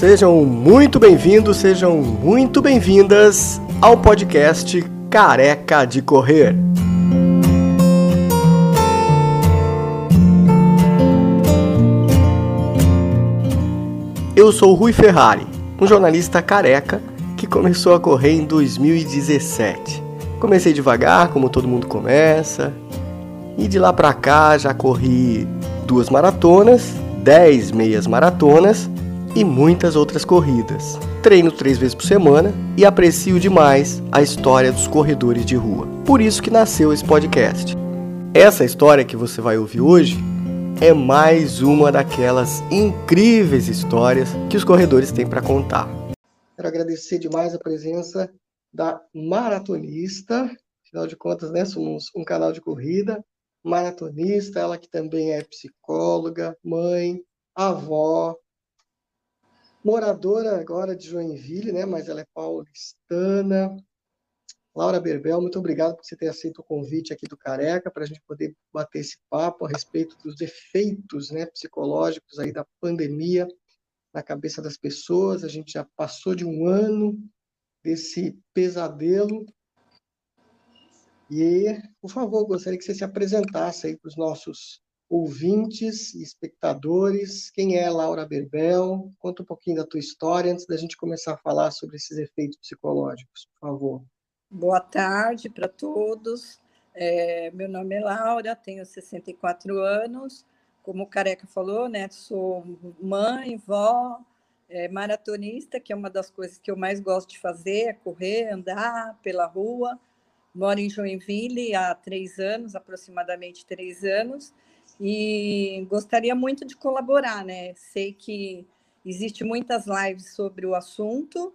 Sejam muito bem-vindos, sejam muito bem-vindas ao podcast Careca de Correr. Eu sou Rui Ferrari, um jornalista careca que começou a correr em 2017. Comecei devagar, como todo mundo começa, e de lá pra cá já corri duas maratonas, dez meias maratonas e muitas outras corridas. Treino três vezes por semana e aprecio demais a história dos corredores de rua. Por isso que nasceu esse podcast. Essa história que você vai ouvir hoje é mais uma daquelas incríveis histórias que os corredores têm para contar. Quero agradecer demais a presença da maratonista, afinal de contas, né, somos um canal de corrida, maratonista, ela que também é psicóloga, mãe, avó, moradora agora de Joinville, né, mas ela é paulistana. Laura Berbel, muito obrigado por você ter aceito o convite aqui do Careca para a gente poder bater esse papo a respeito dos efeitos né, psicológicos aí da pandemia na cabeça das pessoas. A gente já passou de um ano desse pesadelo. E, por favor, gostaria que você se apresentasse aí para os nossos ouvintes e espectadores. Quem é Laura Berbel? Conta um pouquinho da tua história antes da gente começar a falar sobre esses efeitos psicológicos, por favor. Boa tarde para todos. É, meu nome é Laura, tenho 64 anos. Como o Careca falou, né, sou mãe, vó, é, maratonista, que é uma das coisas que eu mais gosto de fazer, é correr, andar pela rua. Moro em Joinville há três anos, aproximadamente três anos, e gostaria muito de colaborar, né? Sei que existe muitas lives sobre o assunto,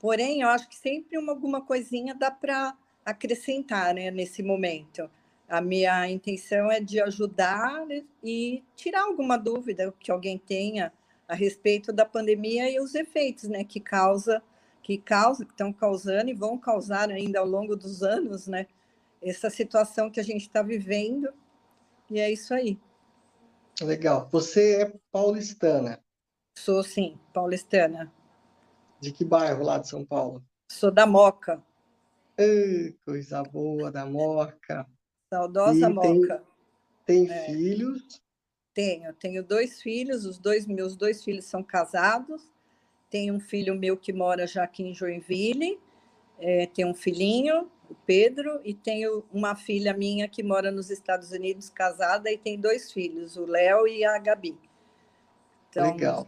Porém, eu acho que sempre uma, alguma coisinha dá para acrescentar né, nesse momento. A minha intenção é de ajudar e tirar alguma dúvida que alguém tenha a respeito da pandemia e os efeitos né, que causa, que causa, que estão causando e vão causar ainda ao longo dos anos, né? Essa situação que a gente está vivendo. E é isso aí. Legal. Você é paulistana? Sou sim, paulistana. De que bairro lá de São Paulo? Sou da Moca. Ei, coisa boa da Moca. Saudosa e Moca. Tem, tem é. filhos? Tenho, tenho dois filhos, os dois meus dois filhos são casados. Tenho um filho meu que mora já aqui em Joinville, é, tem um filhinho, o Pedro, e tenho uma filha minha que mora nos Estados Unidos, casada, e tem dois filhos, o Léo e a Gabi. Então, Legal.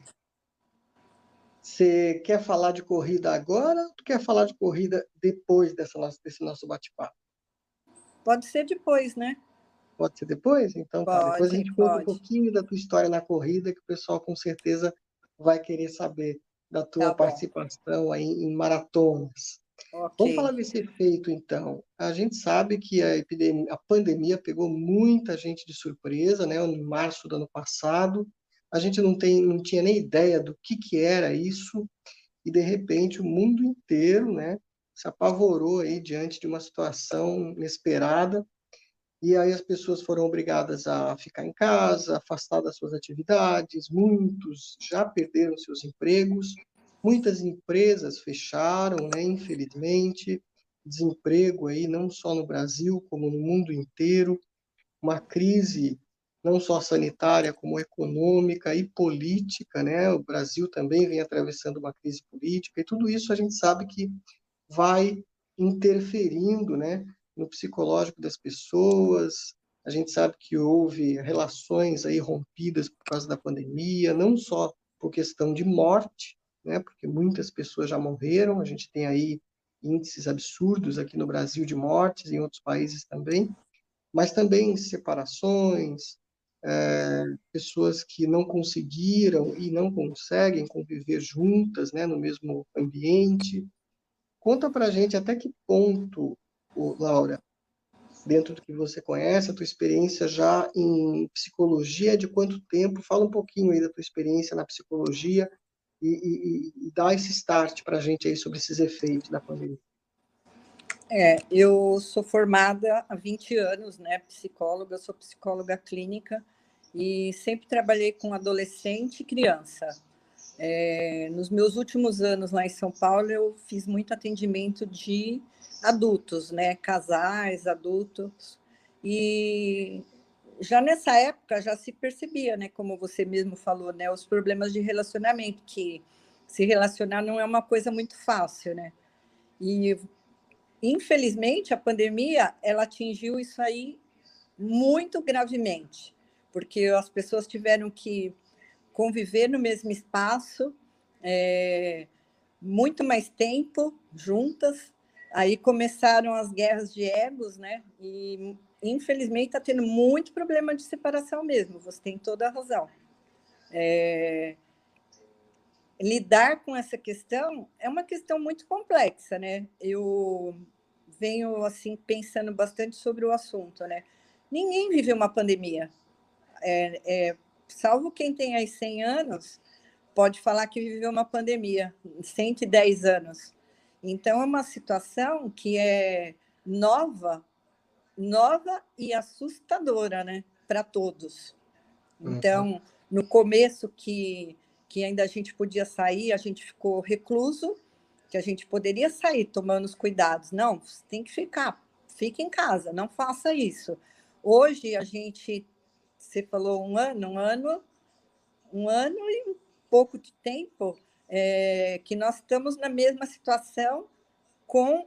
Você quer falar de corrida agora ou quer falar de corrida depois dessa nossa, desse nosso bate-papo? Pode ser depois, né? Pode ser depois? Então, pode, tá. depois a gente pode. conta um pouquinho da tua história na corrida, que o pessoal com certeza vai querer saber da tua tá participação aí em maratonas. Okay. Vamos falar desse efeito, então. A gente sabe que a, epidemia, a pandemia pegou muita gente de surpresa, né? Em março do ano passado, a gente não, tem, não tinha nem ideia do que, que era isso, e de repente o mundo inteiro né, se apavorou aí diante de uma situação inesperada, e aí as pessoas foram obrigadas a ficar em casa, afastar das suas atividades, muitos já perderam seus empregos, muitas empresas fecharam, né, infelizmente, desemprego aí não só no Brasil, como no mundo inteiro, uma crise não só sanitária, como econômica e política, né? O Brasil também vem atravessando uma crise política e tudo isso a gente sabe que vai interferindo, né, no psicológico das pessoas. A gente sabe que houve relações aí rompidas por causa da pandemia, não só por questão de morte, né, porque muitas pessoas já morreram, a gente tem aí índices absurdos aqui no Brasil de mortes, em outros países também, mas também separações, é, pessoas que não conseguiram e não conseguem conviver juntas, né, no mesmo ambiente. Conta para gente até que ponto, Laura, dentro do que você conhece, a tua experiência já em psicologia, de quanto tempo? Fala um pouquinho aí da tua experiência na psicologia e, e, e dá esse start para a gente aí sobre esses efeitos da pandemia. É, eu sou formada há 20 anos, né, psicóloga, sou psicóloga clínica e sempre trabalhei com adolescente e criança. É, nos meus últimos anos lá em São Paulo, eu fiz muito atendimento de adultos, né? Casais, adultos. E já nessa época já se percebia, né? Como você mesmo falou, né? Os problemas de relacionamento, que se relacionar não é uma coisa muito fácil, né? E infelizmente a pandemia ela atingiu isso aí muito gravemente, porque as pessoas tiveram que conviver no mesmo espaço é, muito mais tempo juntas. Aí começaram as guerras de egos, né? E infelizmente está tendo muito problema de separação mesmo. Você tem toda a razão. É, lidar com essa questão é uma questão muito complexa, né? Eu venho assim pensando bastante sobre o assunto, né? Ninguém vive uma pandemia. É, é, salvo quem tem aí 100 anos, pode falar que viveu uma pandemia, 110 anos. Então, é uma situação que é nova, nova e assustadora, né, para todos. Uhum. Então, no começo que, que ainda a gente podia sair, a gente ficou recluso, que a gente poderia sair tomando os cuidados. Não, tem que ficar, fique em casa, não faça isso. Hoje a gente, você falou um ano, um ano, um ano e um pouco de tempo é, que nós estamos na mesma situação com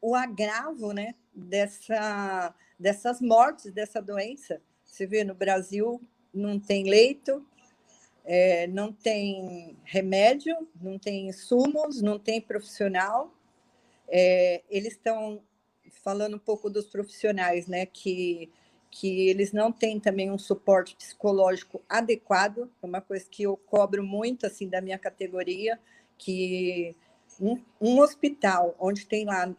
o agravo né, dessa, dessas mortes, dessa doença. Você vê, no Brasil não tem leito, é, não tem remédio, não tem insumos, não tem profissional. É, eles estão falando um pouco dos profissionais, né, que que eles não têm também um suporte psicológico adequado, é uma coisa que eu cobro muito assim da minha categoria, que um, um hospital onde tem lá,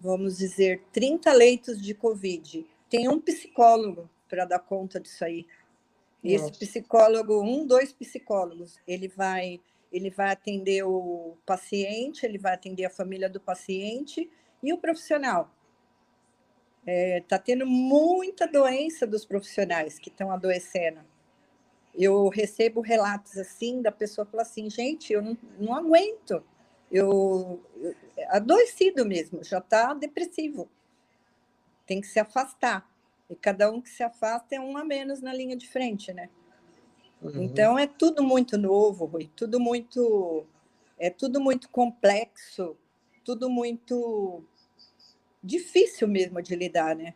vamos dizer, 30 leitos de Covid, tem um psicólogo para dar conta disso aí. Esse Nossa. psicólogo, um, dois psicólogos, ele vai, ele vai atender o paciente, ele vai atender a família do paciente e o profissional. Está é, tá tendo muita doença dos profissionais que estão adoecendo. Eu recebo relatos assim da pessoa falar assim, gente, eu não, não aguento. Eu, eu adoecido mesmo, já está depressivo. Tem que se afastar. E cada um que se afasta é um a menos na linha de frente, né? Uhum. Então é tudo muito novo, Rui, tudo muito é tudo muito complexo, tudo muito difícil mesmo de lidar, né?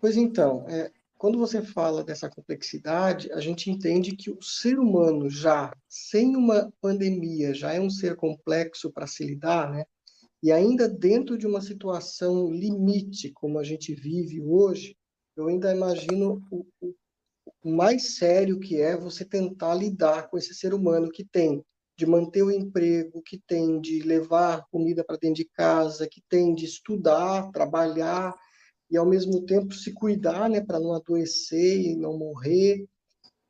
Pois então, é, quando você fala dessa complexidade, a gente entende que o ser humano já, sem uma pandemia, já é um ser complexo para se lidar, né? E ainda dentro de uma situação limite, como a gente vive hoje, eu ainda imagino o, o, mais sério que é você tentar lidar com esse ser humano que tem de manter o emprego, que tem de levar comida para dentro de casa, que tem de estudar, trabalhar e ao mesmo tempo se cuidar, né, para não adoecer e não morrer.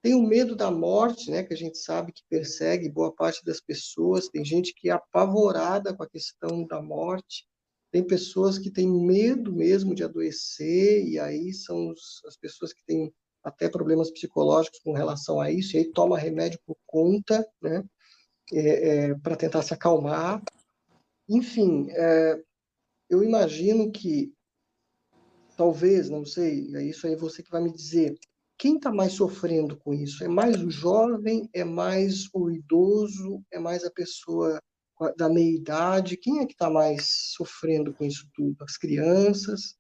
Tem o medo da morte, né, que a gente sabe que persegue boa parte das pessoas. Tem gente que é apavorada com a questão da morte. Tem pessoas que têm medo mesmo de adoecer e aí são os, as pessoas que têm até problemas psicológicos com relação a isso, e aí toma remédio por conta, né? é, é, para tentar se acalmar. Enfim, é, eu imagino que talvez, não sei, é isso aí você que vai me dizer, quem está mais sofrendo com isso? É mais o jovem? É mais o idoso? É mais a pessoa da meia idade? Quem é que está mais sofrendo com isso tudo? As crianças?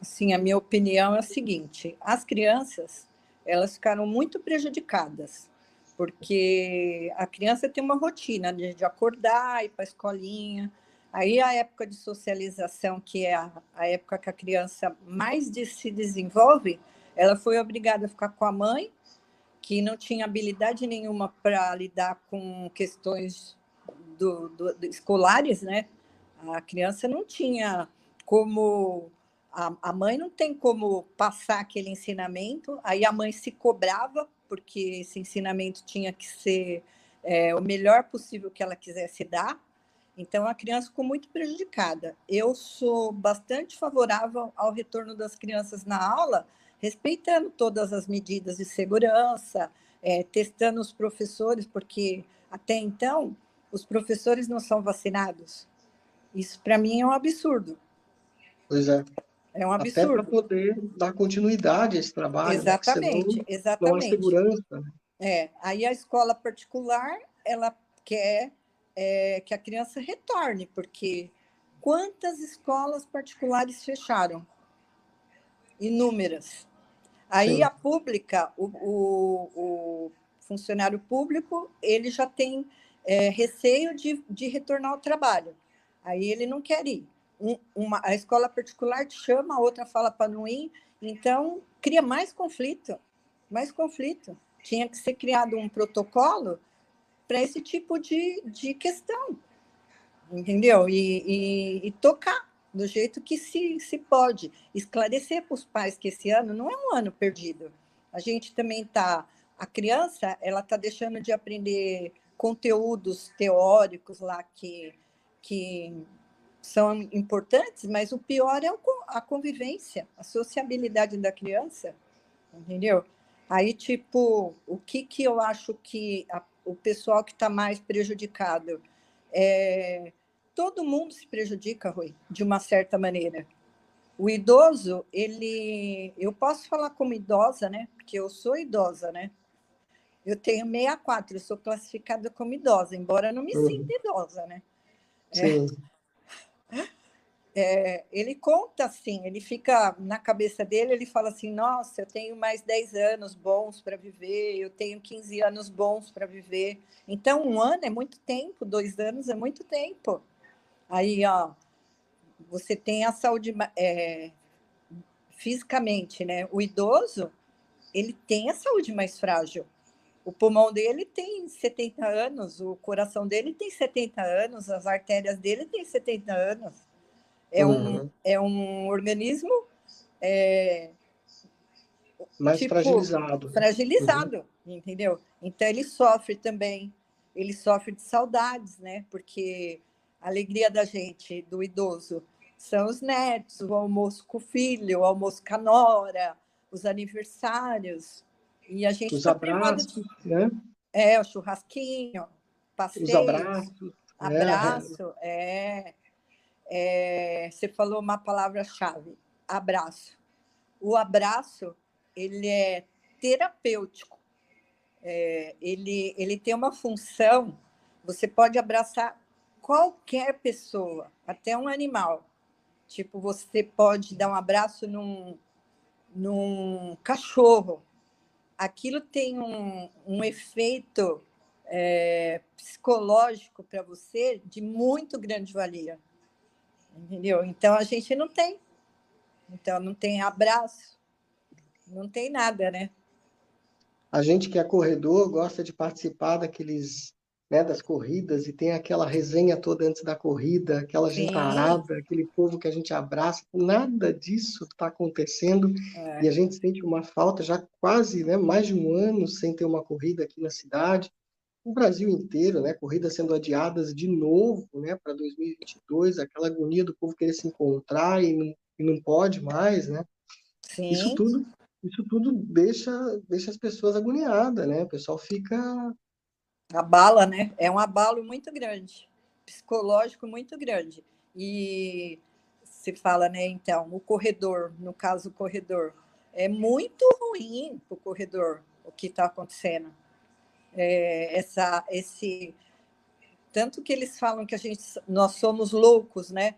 Sim, a minha opinião é a seguinte: as crianças elas ficaram muito prejudicadas porque a criança tem uma rotina de, acordar, ir para a escolinha. Aí a época de socialização, que é a, a época que a criança mais de, se desenvolve, ela foi obrigada a ficar com a mãe, que não tinha habilidade nenhuma para lidar com questões do, do, do, escolares, né? A criança não tinha como a, a mãe não tem como passar aquele ensinamento, aí a mãe se cobrava porque esse ensinamento tinha que ser é, o melhor possível que ela quisesse dar. Então, a criança ficou muito prejudicada. Eu sou bastante favorável ao retorno das crianças na aula, respeitando todas as medidas de segurança, é, testando os professores, porque até então os professores não são vacinados. Isso para mim é um absurdo. Pois é. É um absurdo. Até para poder dar continuidade a esse trabalho. Exatamente, né? exatamente. Não há segurança. Né? É, aí a escola particular, ela quer é, que a criança retorne, porque quantas escolas particulares fecharam? Inúmeras. Aí Sim. a pública, o, o, o, funcionário público, ele já tem é, receio de, de retornar ao trabalho. Aí ele não quer ir. Um, uma, a escola particular te chama, a outra fala para não ir, então cria mais conflito, mais conflito. Tinha que ser criado um protocolo para esse tipo de, de questão, entendeu? E, e, e, tocar do jeito que se, se pode. Esclarecer para os pais que esse ano não é um ano perdido. A gente também está. A criança ela está deixando de aprender conteúdos teóricos lá que, que são importantes, mas o pior é a convivência, a sociabilidade da criança, entendeu? Aí, tipo, o que, que eu acho que a o pessoal que está mais prejudicado. É, todo mundo se prejudica, Rui, de uma certa maneira. O idoso, ele. Eu posso falar como idosa, né? Porque eu sou idosa, né? Eu tenho 64, eu sou classificada como idosa, embora não me uhum. sinta idosa, né? Sim. É, é, ele conta assim, ele fica na cabeça dele, ele fala assim: nossa, eu tenho mais 10 anos bons para viver, eu tenho 15 anos bons para viver. Então, um ano é muito tempo, dois anos é muito tempo. Aí, ó, você tem a saúde é, fisicamente, né? O idoso, ele tem a saúde mais frágil. O pulmão dele tem 70 anos, o coração dele tem 70 anos, as artérias dele têm 70 anos. É, uhum. um, é um organismo é, mais tipo, fragilizado. Fragilizado, uhum. entendeu? Então ele sofre também, ele sofre de saudades, né? Porque a alegria da gente, do idoso, são os netos, o almoço com o filho, o almoço com a nora, os aniversários. E a gente os tá abraços, de... né? É, o churrasquinho, passeio. Os abraços. Né? Abraço, é. é é, você falou uma palavra-chave, abraço. O abraço, ele é terapêutico. É, ele, ele tem uma função, você pode abraçar qualquer pessoa, até um animal. Tipo, você pode dar um abraço num, num cachorro. Aquilo tem um, um efeito é, psicológico para você de muito grande valia entendeu? Então a gente não tem. Então não tem abraço, não tem nada, né? A gente que é corredor gosta de participar daqueles, né, das corridas e tem aquela resenha toda antes da corrida, aquela Sim. gentarada, aquele povo que a gente abraça. Nada disso está acontecendo é. e a gente sente uma falta já quase, né, mais de um ano sem ter uma corrida aqui na cidade o Brasil inteiro, né, corridas sendo adiadas de novo, né, para 2022, aquela agonia do povo querer se encontrar e não, e não pode mais, né? Sim. Isso tudo, isso tudo deixa, deixa as pessoas agoniadas, né? O pessoal fica abala, né? É um abalo muito grande, psicológico muito grande. E se fala, né, então, o corredor, no caso o corredor, é muito ruim para o corredor o que está acontecendo é, essa, esse tanto que eles falam que a gente, nós somos loucos, né?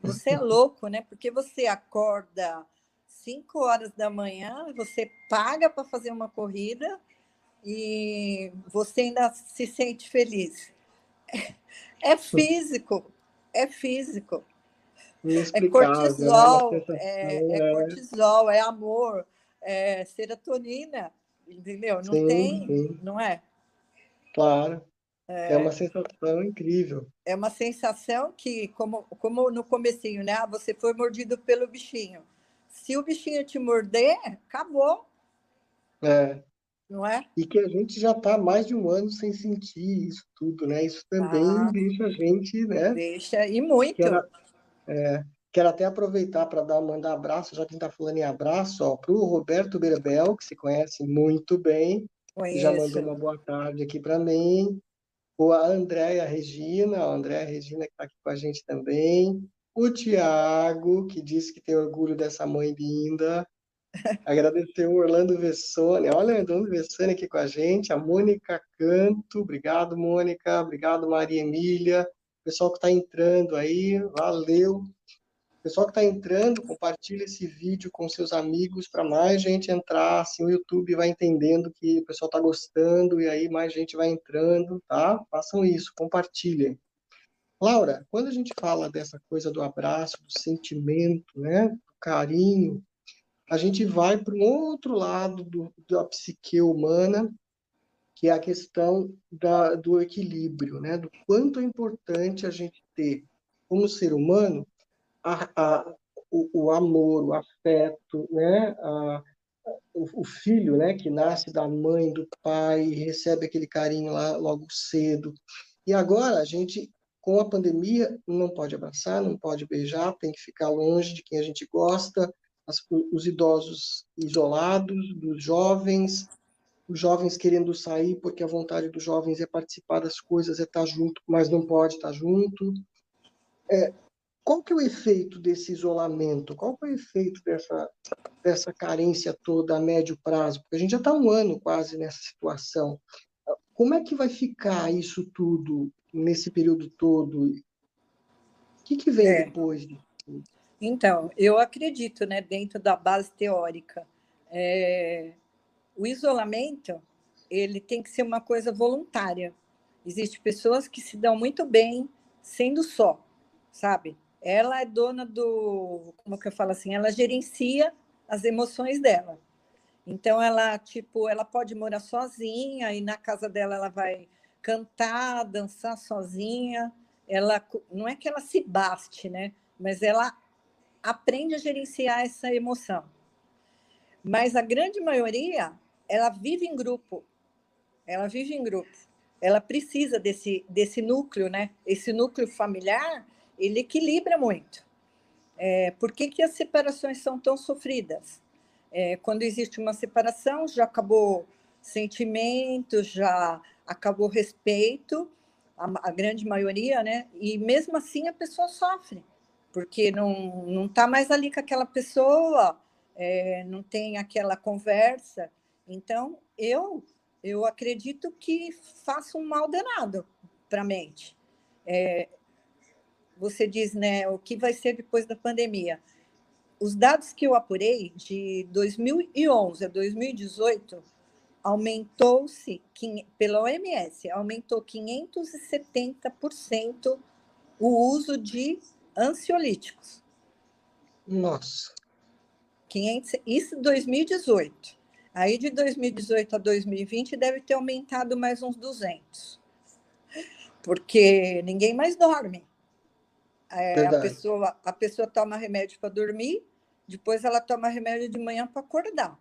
Você é louco, né? Porque você acorda 5 horas da manhã, você paga para fazer uma corrida e você ainda se sente feliz. É físico, é físico. É né? cortisol, é, é, é cortisol, é amor, é serotonina entendeu? Não sim, tem, sim. não é? Claro. É, é, uma sensação incrível. É uma sensação que, como, como no comecinho, né? Ah, você foi mordido pelo bichinho. Se o bichinho te morder, acabou. É. Não é? E que a gente já está mais de um ano sem sentir isso tudo, né? Isso também ah, deixa a gente, né? Deixa, e muito. Quero, é, quero até aproveitar para dar mandar abraço, já que a gente está falando em abraço, para o Roberto Berbel, que se conhece muito bem, Conheço. Já mandou uma boa tarde aqui para mim. O a Andréia Regina, a Andréia Regina que está aqui com a gente também. O Tiago, que disse que tem orgulho dessa mãe linda. Agradecer o Orlando Vessone. Olha o Orlando Vessone aqui com a gente. A Mônica Canto. Obrigado, Mônica. Obrigado, Maria Emília. Pessoal que está entrando aí, valeu. Pessoal que está entrando, compartilhe esse vídeo com seus amigos para mais gente entrar. Assim o YouTube vai entendendo que o pessoal está gostando e aí mais gente vai entrando, tá? Façam isso, compartilhem. Laura, quando a gente fala dessa coisa do abraço, do sentimento, né, do carinho, a gente vai para um outro lado do, da psique humana, que é a questão da, do equilíbrio, né, do quanto é importante a gente ter, como ser humano, a, a, o, o, amor, o afeto, né? A, o, o, filho, né, que nasce da mãe, do pai, recebe aquele carinho lá logo cedo. E agora a gente, com a pandemia, não pode abraçar, não pode beijar, tem que ficar longe de quem a gente gosta, as, os idosos isolados, dos jovens, os jovens querendo sair porque a vontade dos jovens é participar das coisas, é estar junto, mas não pode estar junto. É, qual que é o efeito desse isolamento? Qual que é o efeito dessa, dessa carência toda a médio prazo? Porque a gente já está um ano quase nessa situação. Como é que vai ficar isso tudo nesse período todo? O que, que vem é. depois Então, eu acredito, né, dentro da base teórica, é, o isolamento ele tem que ser uma coisa voluntária. Existem pessoas que se dão muito bem sendo só, sabe? Ela é dona do, como que eu falo assim, ela gerencia as emoções dela. Então ela, tipo, ela pode morar sozinha e na casa dela ela vai cantar, dançar sozinha. Ela não é que ela se baste, né? Mas ela aprende a gerenciar essa emoção. Mas a grande maioria, ela vive em grupo. Ela vive em grupo. Ela precisa desse desse núcleo, né? Esse núcleo familiar ele equilibra muito. É, por que, que as separações são tão sofridas? É, quando existe uma separação, já acabou sentimento, já acabou respeito, a, a, grande maioria, né? E mesmo assim a pessoa sofre, porque não não está mais ali com aquela pessoa, é, não tem aquela conversa. Então eu eu acredito que faça um mal danado para a mente. É, você diz, né, o que vai ser depois da pandemia. Os dados que eu apurei de 2011 a 2018 aumentou-se pela OMS, aumentou 570% o uso de ansiolíticos. Nossa. 500, isso 2018. Aí de 2018 a 2020 deve ter aumentado mais uns 200. Porque ninguém mais dorme. É, a, pessoa, a pessoa toma remédio para dormir, depois ela toma remédio de manhã para acordar,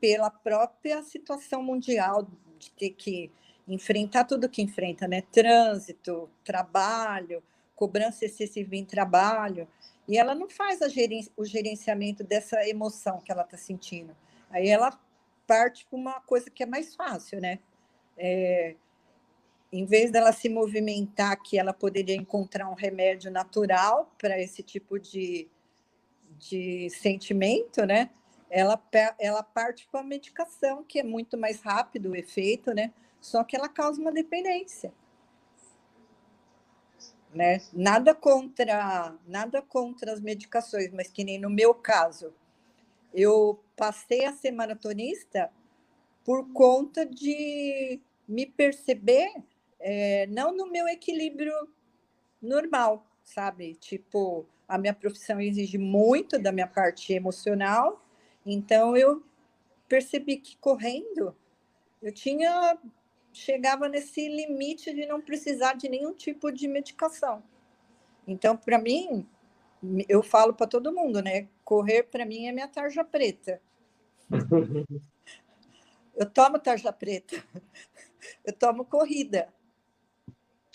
pela própria situação mundial de ter que enfrentar tudo que enfrenta, né? Trânsito, trabalho, cobrança excessiva em trabalho, e ela não faz o gerenciamento dessa emoção que ela está sentindo. Aí ela parte para uma coisa que é mais fácil, né? É, em vez dela se movimentar, que ela poderia encontrar um remédio natural para esse tipo de, de sentimento, né? Ela, ela parte para a medicação, que é muito mais rápido o efeito, né? Só que ela causa uma dependência. Né? Nada contra, nada contra as medicações, mas que nem no meu caso, eu passei a ser maratonista por conta de me perceber é, não no meu equilíbrio normal, sabe? Tipo, a minha profissão exige muito da minha parte emocional, então eu percebi que correndo eu tinha chegava nesse limite de não precisar de nenhum tipo de medicação. Então, para mim, eu falo para todo mundo, né? Correr para mim é minha tarja preta. eu tomo tarja preta. Eu tomo corrida.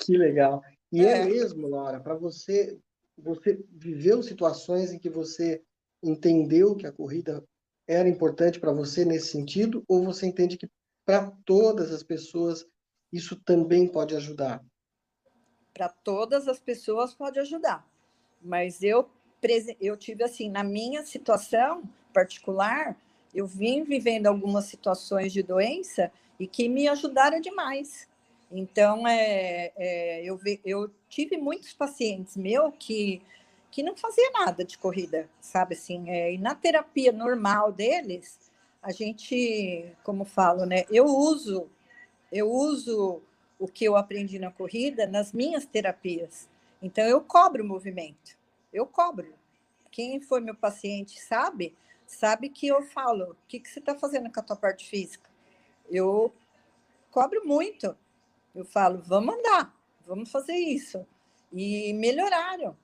Que legal. E é, é mesmo, Laura, para você, você viveu situações em que você entendeu que a corrida era importante para você nesse sentido, ou você entende que para todas as pessoas isso também pode ajudar? Para todas as pessoas pode ajudar, mas eu eu tive assim na minha situação particular, eu vim vivendo algumas situações de doença e que me ajudaram demais. Então, é, é eu, eu tive muitos pacientes meus que, que não fazia nada de corrida, sabe assim? É, e na terapia normal deles, a gente, como falo, né? Eu uso, eu uso o que eu aprendi na corrida nas minhas terapias. Então, eu cobro o movimento, eu cobro. Quem foi meu paciente sabe, sabe que eu falo, o que, que você está fazendo com a tua parte física? Eu cobro muito. Eu falo, vamos andar, vamos fazer isso. E melhoraram.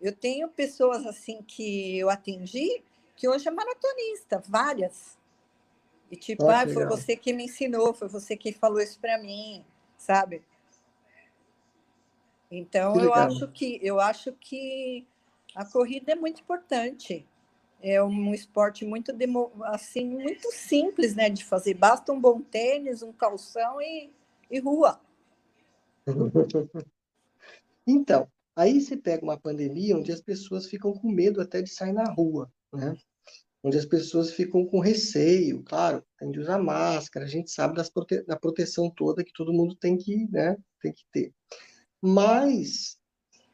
Eu tenho pessoas assim que eu atendi que hoje é maratonista, várias. E tipo, oh, ah, foi você que me ensinou, foi você que falou isso para mim, sabe? Então eu acho que eu acho que a corrida é muito importante. É um esporte muito assim muito simples, né, de fazer. Basta um bom tênis, um calção e e rua. Então, aí você pega uma pandemia onde as pessoas ficam com medo até de sair na rua, né? Onde as pessoas ficam com receio, claro, tem de usar máscara, a gente sabe das prote da proteção toda que todo mundo tem que, né, tem que ter. Mas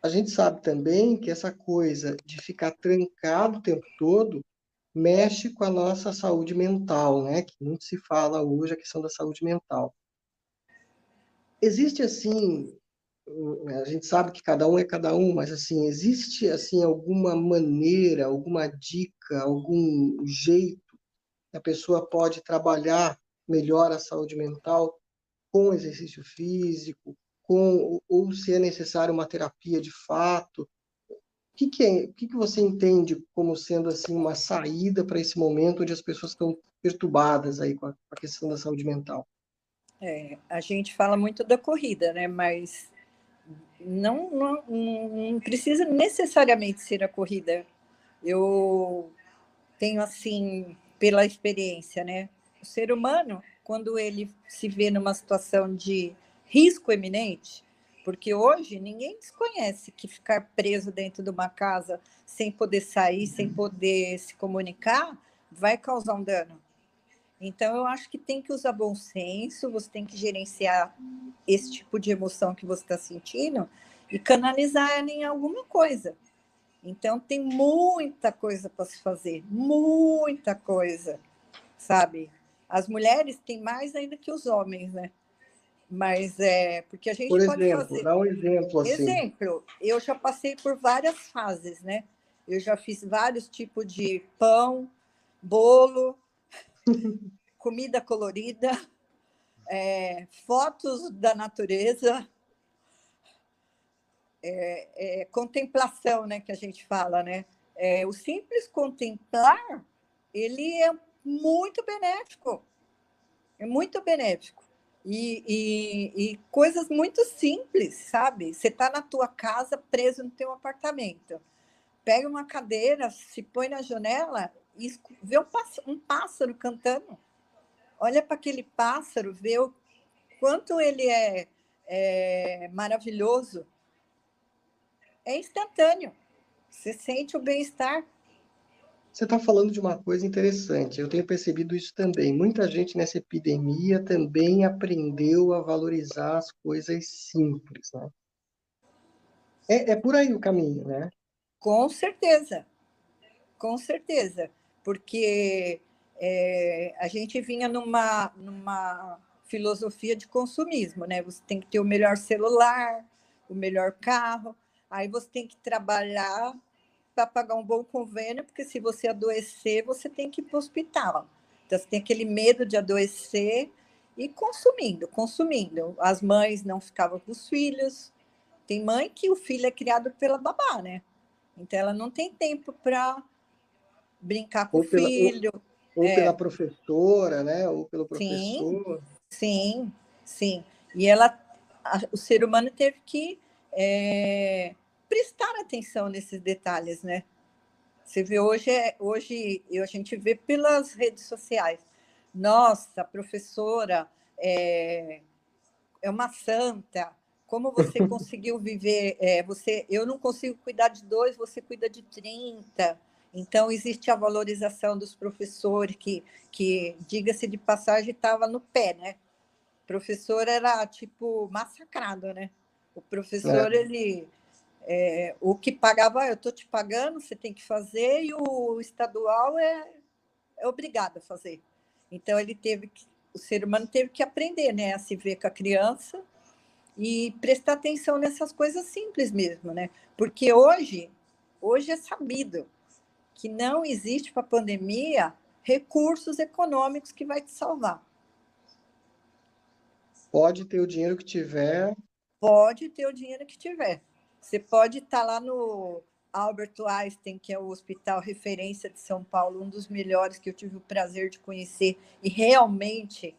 a gente sabe também que essa coisa de ficar trancado o tempo todo mexe com a nossa saúde mental, né? Que muito se fala hoje a questão da saúde mental. Existe assim, a gente sabe que cada um é cada um, mas assim, existe assim alguma maneira, alguma dica, algum jeito que a pessoa pode trabalhar melhor a saúde mental com exercício físico, com ou se é necessário uma terapia de fato? O que, que, é, o que, que você entende como sendo assim uma saída para esse momento onde as pessoas estão perturbadas aí com a, com a questão da saúde mental? É, a gente fala muito da corrida, né? Mas não, não, não precisa necessariamente ser a corrida. Eu tenho assim, pela experiência, né? O ser humano, quando ele se vê numa situação de risco eminente, porque hoje ninguém desconhece que ficar preso dentro de uma casa sem poder sair, sem poder se comunicar, vai causar um dano. Então, eu acho que tem que usar bom senso, você tem que gerenciar esse tipo de emoção que você está sentindo e canalizar ela em alguma coisa. Então, tem muita coisa para se fazer, muita coisa, sabe? As mulheres têm mais ainda que os homens, né? Mas é porque a gente por pode exemplo, fazer. Dá um exemplo assim. Exemplo, eu já passei por várias fases, né? Eu já fiz vários tipos de pão, bolo, comida colorida, é, fotos da natureza, é, é, contemplação, né, que a gente fala, né? É, o simples contemplar, ele é muito benéfico, é muito benéfico. E, e, e coisas muito simples, sabe? Você está na tua casa, preso no teu apartamento. Pega uma cadeira, se põe na janela vê um pássaro, um pássaro cantando. Olha para aquele pássaro, vê o quanto ele é, é maravilhoso. É instantâneo. Você sente o bem-estar. Você está falando de uma coisa interessante. Eu tenho percebido isso também. Muita gente nessa epidemia também aprendeu a valorizar as coisas simples, né? É, é por aí o caminho, né? Com certeza, com certeza porque é, a gente vinha numa, numa filosofia de consumismo, né? Você tem que ter o melhor celular, o melhor carro, aí você tem que trabalhar para pagar um bom convênio, porque se você adoecer, você tem que ir para o hospital. Então, você tem aquele medo de adoecer e consumindo, consumindo. As mães não ficavam com os filhos. Tem mãe que o filho é criado pela babá, né? Então, ela não tem tempo para brincar com ou o filho. ou, ou é. pela professora, né? Ou pelo professor. Sim, sim. sim. E ela, a, o ser humano teve que é, prestar atenção nesses detalhes, né? Você vê hoje, é, hoje a gente vê pelas redes sociais nossa, professora é, é uma santa, como você conseguiu viver? É, você, eu não consigo cuidar de dois, você cuida de 30. Então, existe a valorização dos professores, que, que diga-se de passagem, estava no pé, né? O professor era, tipo, massacrado, né? O professor, é. ele... É, o que pagava, ah, eu estou te pagando, você tem que fazer, e o estadual é, é obrigado a fazer. Então, ele teve que, o ser humano teve que aprender né, a se ver com a criança e prestar atenção nessas coisas simples mesmo, né? Porque hoje, hoje é sabido que não existe para a pandemia recursos econômicos que vai te salvar. Pode ter o dinheiro que tiver. Pode ter o dinheiro que tiver. Você pode estar lá no Albert Einstein, que é o hospital referência de São Paulo, um dos melhores que eu tive o prazer de conhecer, e realmente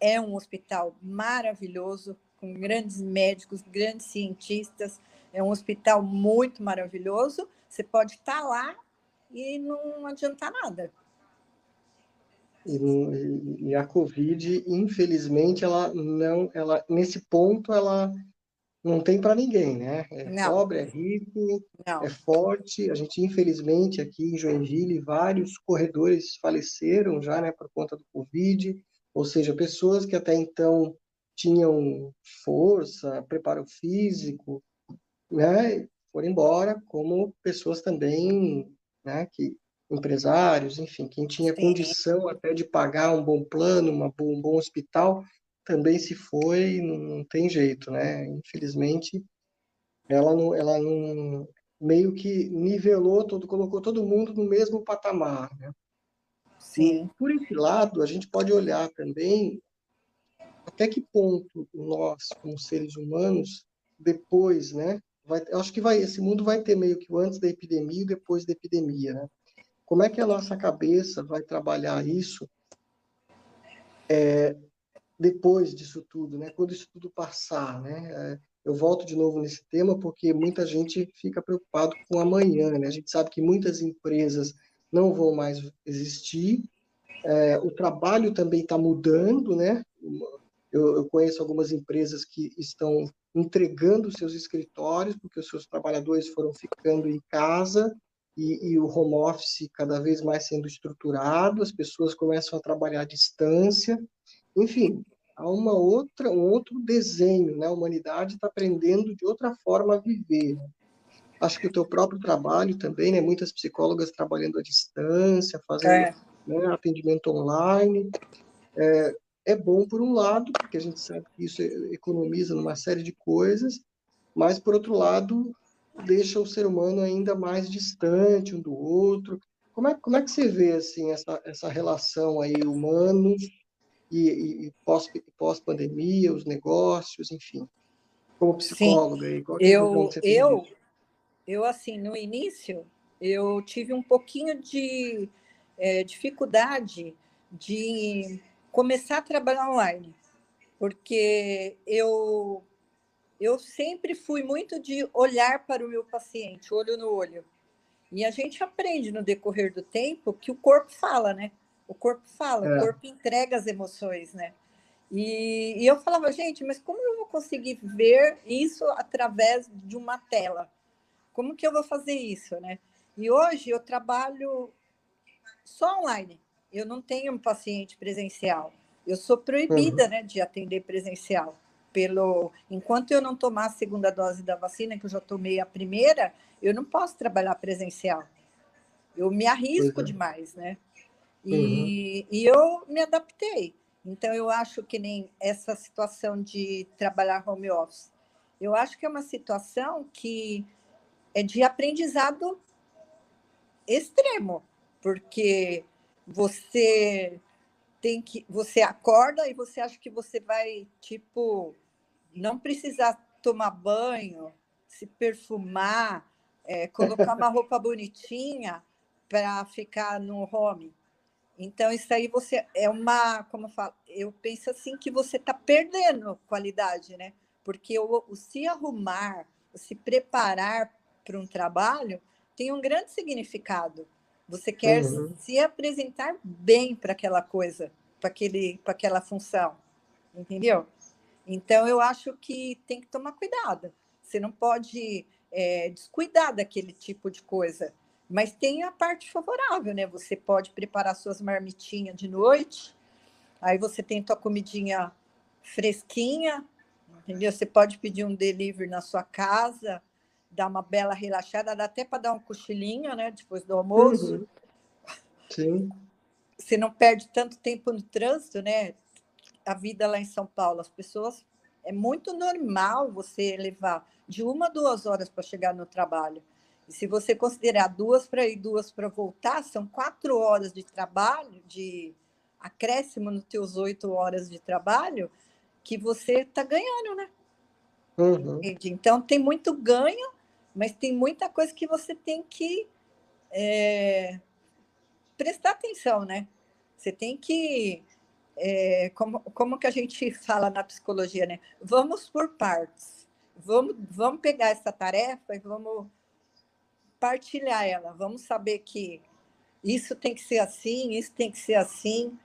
é um hospital maravilhoso, com grandes médicos, grandes cientistas, é um hospital muito maravilhoso. Você pode estar lá e não adiantar nada. E, e, a Covid, infelizmente, ela não, ela nesse ponto ela não tem para ninguém, né? É não. pobre, é rico, não. é forte. A gente, infelizmente, aqui em Joinville, vários corredores faleceram já, né, por conta do Covid. Ou seja, pessoas que até então tinham força, preparo físico, né, foram embora, como pessoas também, né, que empresários, enfim, quem tinha Sim. condição até de pagar um bom plano, uma, um bom hospital, também se foi, não, não tem jeito, né? Infelizmente, ela não, ela não meio que nivelou todo, colocou todo mundo no mesmo patamar, né? Sim. E, por esse lado, a gente pode olhar também até que ponto nós, como seres humanos, depois, né? Vai, eu acho que vai, esse mundo vai ter meio que o antes da epidemia e depois da epidemia, né? Como é que a nossa cabeça vai trabalhar isso é, depois disso tudo, né? Quando isso tudo passar, né? É, eu volto de novo nesse tema porque muita gente fica preocupado com amanhã, né? A gente sabe que muitas empresas não vão mais existir, é, o trabalho também está mudando, né? Eu, eu, conheço algumas empresas que estão entregando seus escritórios porque os seus trabalhadores foram ficando em casa e, e, o home office cada vez mais sendo estruturado, as pessoas começam a trabalhar à distância, enfim, há uma outra, um outro desenho, né? A humanidade está aprendendo de outra forma a viver. Acho que o teu próprio trabalho também, né? Muitas psicólogas trabalhando à distância, fazendo é. né, atendimento online. É, é bom por um lado, porque a gente sabe que isso economiza numa série de coisas, mas por outro lado deixa o ser humano ainda mais distante um do outro. Como é, como é que você vê assim essa, essa relação aí humanos e, e pós, pós-pandemia, os negócios, enfim? Como psicóloga, Sim. Aí, eu, eu, eu assim no início eu tive um pouquinho de é, dificuldade de começar a trabalhar online, porque eu eu sempre fui muito de olhar para o meu paciente, olho no olho. E a gente aprende no decorrer do tempo que o corpo fala, né? O corpo fala, é. o corpo entrega as emoções, né? E, e, eu falava, gente, mas como eu vou conseguir ver isso através de uma tela? Como que eu vou fazer isso, né? E hoje eu trabalho só online eu não tenho um paciente presencial. Eu sou proibida uhum. né, de atender presencial. Pelo, enquanto eu não tomar a segunda dose da vacina, que eu já tomei a primeira, eu não posso trabalhar presencial. Eu me arrisco uhum. demais, né? E, uhum. e eu me adaptei. Então, eu acho que nem essa situação de trabalhar home office. Eu acho que é uma situação que é de aprendizado extremo, porque você tem que você acorda e você acha que você vai tipo não precisar tomar banho, se perfumar, é, colocar uma roupa bonitinha para ficar no home. Então isso aí você é uma, como eu falo, eu penso assim que você está perdendo qualidade, né? Porque o, o se arrumar, o se preparar para um trabalho tem um grande significado. Você quer uhum. se apresentar bem para aquela coisa. para aquela função, entendeu? Então, eu acho que tem que tomar cuidado. Você não pode é, descuidar daquele tipo de coisa. Mas tem a parte favorável, né? Você pode preparar suas marmitinhas de noite, aí você tem tua comidinha fresquinha, entendeu? Você pode pedir um delivery na sua casa, dar uma bela relaxada, dá até para dar um cochilinho, né? Depois do almoço. Uhum. Sim. Você não perde tanto tempo no trânsito, né? A vida lá em São Paulo, as pessoas é muito normal você levar de uma a duas horas para chegar no trabalho. E se você considerar duas para ir, duas para voltar, são quatro horas de trabalho, de acréscimo nos teus oito horas de trabalho, que você está ganhando, né? Uhum. Então tem muito ganho, mas tem muita coisa que você tem que é, prestar atenção, né? Você tem que é, como, como que a gente fala na psicologia, né? Vamos por partes. Vamos, vamos pegar essa tarefa e vamos partilhar ela. Vamos saber que isso tem que ser assim, isso tem que ser assim.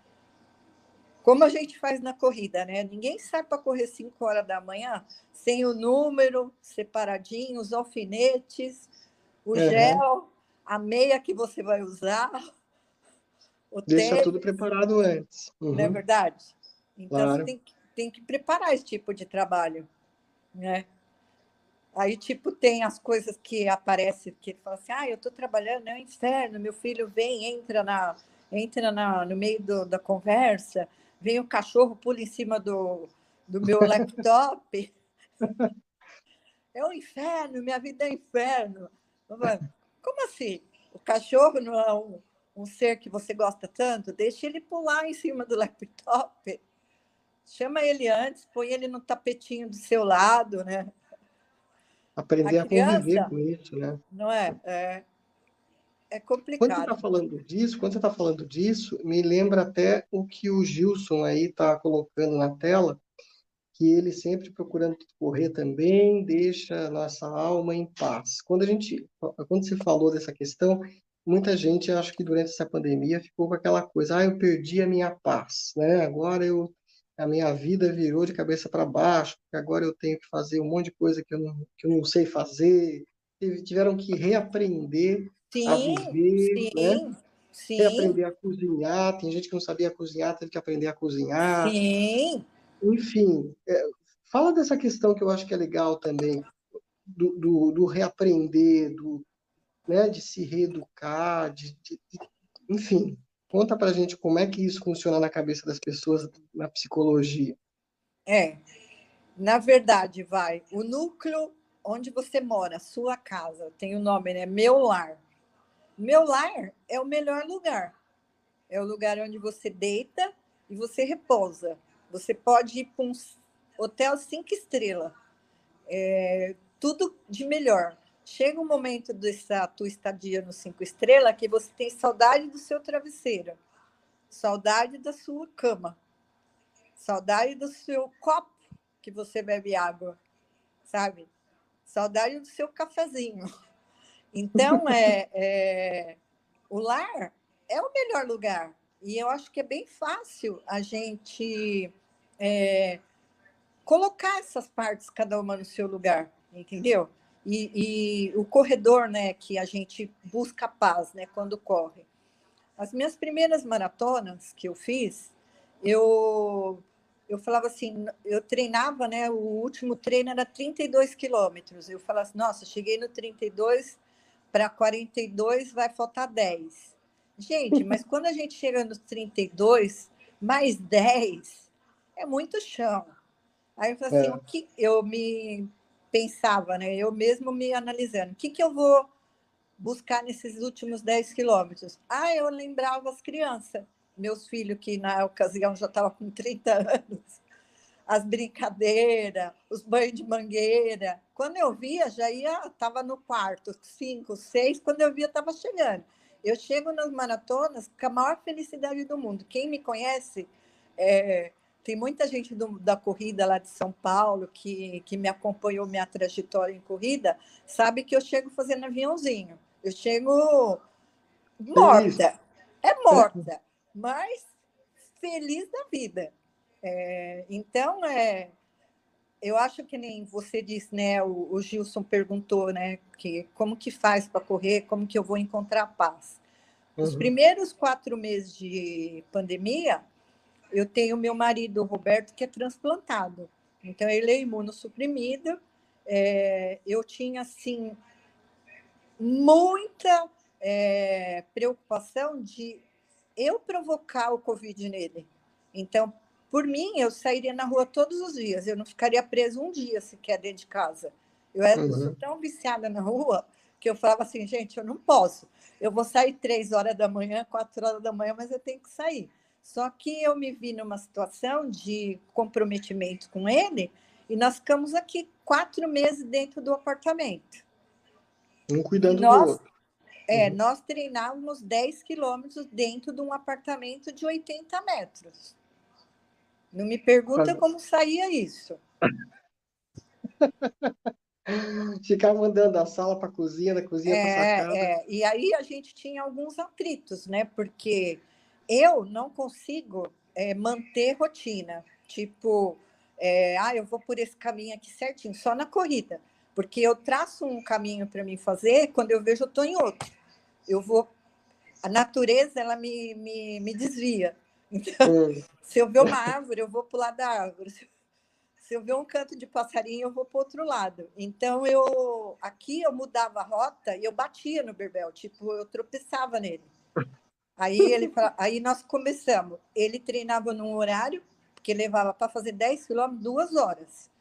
Como a gente faz na corrida, né? Ninguém sai para correr 5 horas da manhã sem o número separadinho, os alfinetes, o uhum. gel, a meia que você vai usar o Deixa tudo preparado antes. Uhum. Não é verdade? Então, claro. você tem que, tem que preparar esse tipo de trabalho, né? Aí, tipo, tem as coisas que aparecem, que ele fala assim, ah, eu estou trabalhando, é um inferno, meu filho vem, entra, na, entra na, no meio do, da conversa, vem o cachorro, pula em cima do, do meu laptop. é um inferno, minha vida é um inferno. Como assim? O cachorro não é um, um ser que você gosta tanto, deixe ele pular em cima do laptop. Chama ele antes, põe ele no tapetinho do seu lado, né? Aprender a, criança, a conviver com isso, né? Não é? É, é complicado. Quando você está falando disso, quando você está falando disso, me lembra até o que o Gilson aí está colocando na tela, que ele sempre procurando correr também deixa nossa alma em paz. Quando a gente, quando você falou dessa questão, muita gente, acho que durante essa pandemia, ficou com aquela coisa, ah, eu perdi a minha paz, né? Agora eu a minha vida virou de cabeça para baixo, porque agora eu tenho que fazer um monte de coisa que eu não, que eu não sei fazer. Tiveram que reaprender sim, a viver, sim, né? Sim. Reaprender a cozinhar. Tem gente que não sabia cozinhar, teve que aprender a cozinhar. Sim. Enfim, é, fala dessa questão que eu acho que é legal também, do, do, do reaprender, do, né, de se reeducar, de, de, de enfim. Conta para gente como é que isso funciona na cabeça das pessoas na psicologia. É, na verdade, vai, o núcleo onde você mora, sua casa, tem o nome, né? Meu lar. Meu lar é o melhor lugar. É o lugar onde você deita e você repousa. Você pode ir para um hotel cinco estrelas. É, tudo de melhor. Chega um momento dessa tua estadia no cinco estrelas que você tem saudade do seu travesseiro, saudade da sua cama, saudade do seu copo que você bebe água, sabe? Saudade do seu cafezinho. Então, é, é, o lar é o melhor lugar. E eu acho que é bem fácil a gente é, colocar essas partes, cada uma no seu lugar, entendeu? e, e, o corredor, né, que a gente busca paz, né, quando corre. As minhas primeiras maratonas que eu fiz, eu eu falava assim, eu treinava, né, o último treino era 32 quilômetros. Eu falava assim, nossa, cheguei no 32 para 42 vai faltar 10. Gente, mas quando a gente chega nos 32, mais 10 é muito chão. Aí eu falei assim, é. o que eu me pensava, né? Eu mesmo me analisando, o que, que eu vou buscar nesses últimos 10 quilômetros? Ah, eu lembrava as crianças, meus filhos, que na ocasião já estavam com 30 anos, as brincadeiras, os banhos de mangueira. Quando eu via, já ia, estava no quarto, cinco, seis, quando eu via, estava chegando. Eu chego nas maratonas com a maior felicidade do mundo. Quem me conhece é, tem muita gente do, da corrida lá de São Paulo que, que me acompanhou minha trajetória em corrida, sabe que eu chego fazendo aviãozinho. Eu chego morta. É morta, mas feliz da vida. É, então, é, eu acho que nem você disse, né? O, o Gilson perguntou, né? Que como que faz para correr? Como que eu vou encontrar paz? Os uhum. primeiros quatro meses de pandemia, eu tenho meu marido Roberto que é transplantado. Então ele é imunossuprimido. É, eu tinha assim muita é, preocupação de eu provocar o Covid nele. Então, por mim, eu sairia na rua todos os dias, eu não ficaria preso um dia sequer dentro de casa. Eu era uhum. tão viciada na rua que eu falava assim, gente, eu não posso. Eu vou sair três horas da manhã, quatro horas da manhã, mas eu tenho que sair. Só que eu me vi numa situação de comprometimento com ele e nós ficamos aqui quatro meses dentro do apartamento. Um cuidando nós, do outro. É, uhum. nós treinávamos 10 quilômetros dentro de um apartamento de 80 metros. Não me pergunta como saía isso. Ficava andando da sala para a cozinha, da cozinha para a é, sacada. É. E aí a gente tinha alguns atritos, né? Porque eu não consigo é, manter rotina. Tipo, é, ah, eu vou por esse caminho aqui certinho, só na corrida. Porque eu traço um caminho para mim fazer, quando eu vejo, eu estou em outro. Eu vou. A natureza, ela me, me, me desvia. Então, hum. se eu ver uma árvore, eu vou lado da árvore. Se eu ver um canto de passarinho, eu vou para outro lado. Então, eu aqui eu mudava a rota e eu batia no berbel, tipo, eu tropeçava nele. Aí ele aí nós começamos. Ele treinava num horário, que levava para fazer 10 quilômetros, duas horas.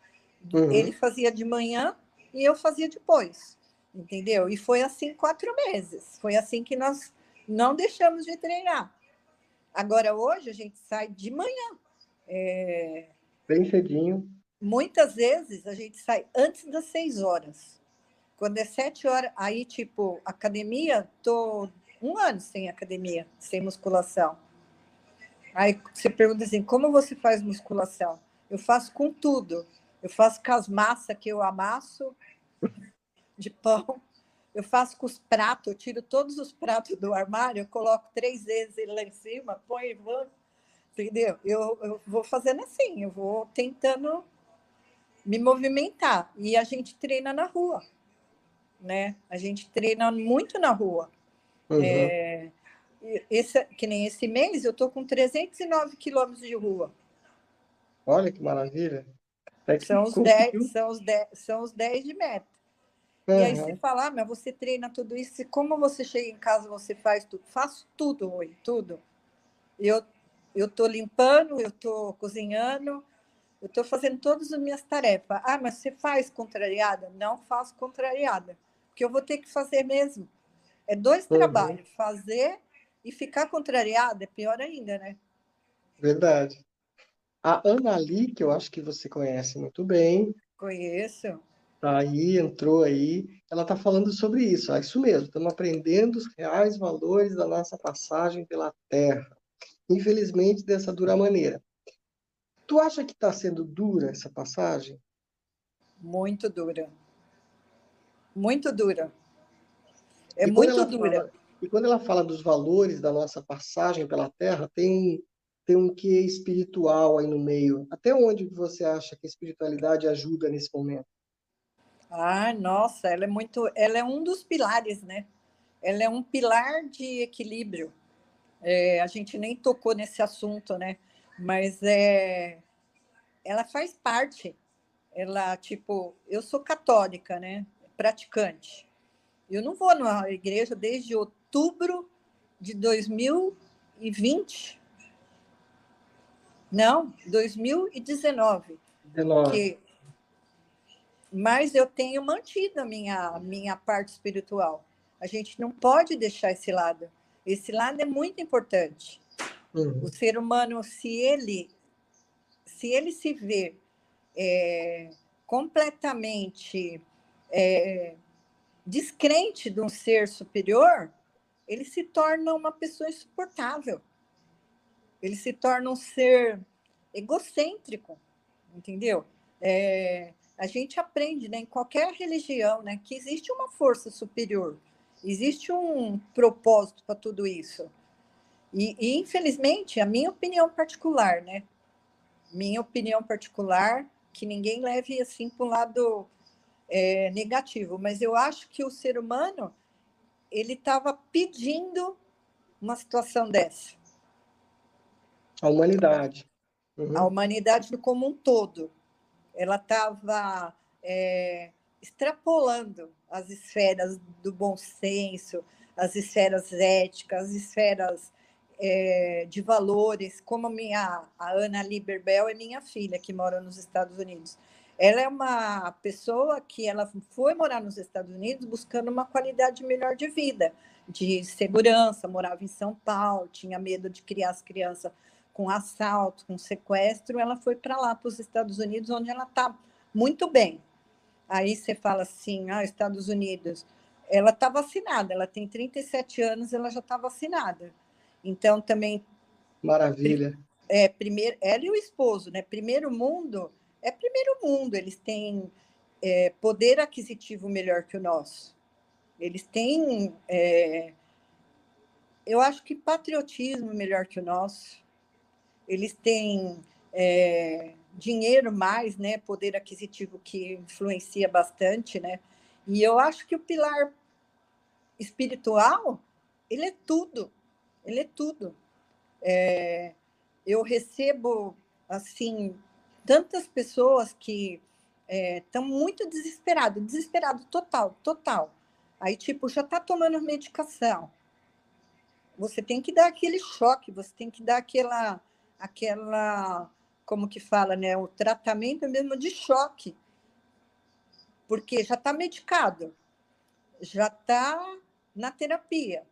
Uhum. Ele fazia de manhã e eu fazia depois, entendeu? E foi assim quatro meses. Foi assim que nós não deixamos de treinar. Agora, hoje, a gente sai de manhã. É, Bem cedinho. Muitas vezes a gente sai antes das seis horas. Quando é sete horas, aí, tipo, academia, tô um ano sem academia, sem musculação. Aí você pergunta assim, como você faz musculação? Eu faço com tudo. Eu faço com as massas que eu amasso de pão. Eu faço com os pratos, eu tiro todos os pratos do armário, eu coloco três vezes ele lá em cima, põe e vou entendeu? Eu, eu vou fazendo assim, eu vou tentando me movimentar. E a gente treina na rua, né? A gente treina muito na rua. Uhum. É, esse, que nem esse mês, eu estou com 309 quilômetros de rua. Olha que maravilha. É que são, os 10, são, os 10, são os 10 de meta. Uhum. E aí você fala, ah, mas você treina tudo isso, e como você chega em casa, você faz tudo? Faço tudo, Rui, tudo. Eu eu estou limpando, eu estou cozinhando, eu estou fazendo todas as minhas tarefas. Ah, mas você faz contrariada? Não faço contrariada, porque eu vou ter que fazer mesmo. É dois uhum. trabalhos, fazer e ficar contrariada é pior ainda, né? Verdade. A Ana Lee, que eu acho que você conhece muito bem. Conheço. Aí, entrou aí. Ela está falando sobre isso. É isso mesmo, estamos aprendendo os reais valores da nossa passagem pela Terra infelizmente, dessa dura maneira. Tu acha que está sendo dura essa passagem? Muito dura. Muito dura. É muito dura. Fala, e quando ela fala dos valores da nossa passagem pela Terra, tem, tem um quê espiritual aí no meio. Até onde você acha que a espiritualidade ajuda nesse momento? Ah, nossa, ela é muito, ela é um dos pilares, né? Ela é um pilar de equilíbrio. É, a gente nem tocou nesse assunto, né? Mas é, ela faz parte. Ela, tipo, eu sou católica, né? Praticante. Eu não vou na igreja desde outubro de 2020. Não, 2019. 19. Porque... Mas eu tenho mantido a minha, minha parte espiritual. A gente não pode deixar esse lado. Esse lado é muito importante. Uhum. O ser humano, se ele se ele se vê é, completamente é, descrente de um ser superior, ele se torna uma pessoa insuportável. Ele se torna um ser egocêntrico, entendeu? É, a gente aprende né, em qualquer religião né, que existe uma força superior Existe um propósito para tudo isso. E, e, infelizmente, a minha opinião particular, né? Minha opinião particular, que ninguém leve assim para o lado é, negativo, mas eu acho que o ser humano ele estava pedindo uma situação dessa. A humanidade. Uhum. A humanidade como um todo. Ela estava é, extrapolando as esferas do bom senso, as esferas éticas, as esferas é, de valores, como a minha a Ana Lieberbel é minha filha, que mora nos Estados Unidos. Ela é uma pessoa que ela foi morar nos Estados Unidos buscando uma qualidade melhor de vida, de segurança, morava em São Paulo, tinha medo de criar as crianças com assalto, com sequestro, ela foi para lá, para os Estados Unidos, onde ela está muito bem. Aí você fala assim, ah, Estados Unidos, ela está vacinada, ela tem 37 anos, ela já está vacinada. Então, também... Maravilha. É, primeiro, ela e o esposo, né? Primeiro mundo é primeiro mundo, eles têm é, poder aquisitivo melhor que o nosso. Eles têm, é, eu acho que patriotismo melhor que o nosso. Eles têm é, dinheiro mais, né? Poder aquisitivo que influencia bastante, né? E eu acho que o pilar espiritual, ele é tudo. Ele é tudo. É, eu recebo assim tantas pessoas que estão é, muito desesperadas, desesperado total, total. Aí, tipo, já está tomando medicação. Você tem que dar aquele choque, você tem que dar aquela, aquela, como que fala, né? O tratamento mesmo de choque. Porque já está medicado, já está na terapia.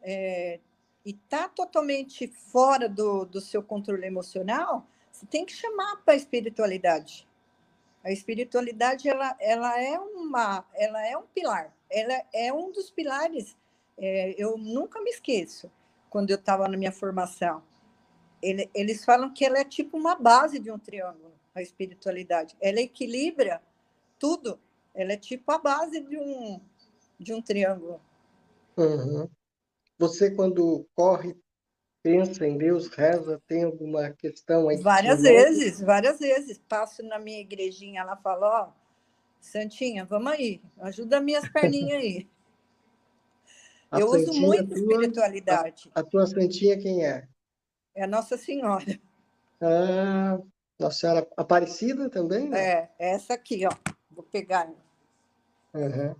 É, e está totalmente fora do, do seu controle emocional, você tem que chamar para a espiritualidade. A espiritualidade ela, ela é uma, ela é um pilar. Ela é um dos pilares. É, eu nunca me esqueço quando eu estava na minha formação. Ele, eles falam que ela é tipo uma base de um triângulo, a espiritualidade. Ela equilibra tudo. Ela é tipo a base de um de um triângulo. Uhum. Você quando corre pensa em Deus, reza, tem alguma questão aí? Várias vezes, várias vezes. Passo na minha igrejinha, ela fala, ó, Santinha, vamos aí, ajuda minhas perninhas aí. A Eu uso muito tua, espiritualidade. A, a, tua Santinha quem é? É a Nossa Senhora. Ah, Nossa Senhora Aparecida também? Né? É, essa aqui, ó. Vou pegar. Uhum.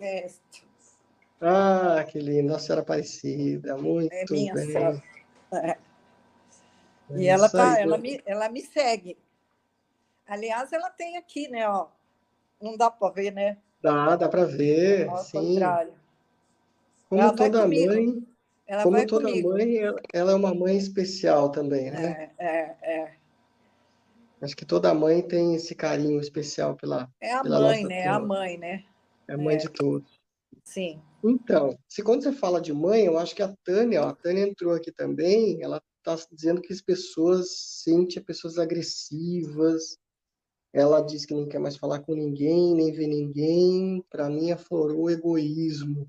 Esta. Ah, que lindo, Nossa Senhora Aparecida, muito é minha bem. É. É e ela, tá, ela, me, ela me segue. Aliás, ela tem aqui, né? Ó. Não dá para ver, né? Dá, dá para ver. Ao sim. contrário. Como ela toda mãe, ela como toda comigo. mãe, ela é uma mãe especial também, né? É, é, é. Acho que toda mãe tem esse carinho especial pela. É a pela mãe, né? É a mãe, né? É mãe é. de todos. Sim. Então, se quando você fala de mãe, eu acho que a Tânia, ó, a Tânia entrou aqui também, ela está dizendo que as pessoas sentem pessoas agressivas, ela diz que não quer mais falar com ninguém, nem ver ninguém, para mim aflorou o egoísmo.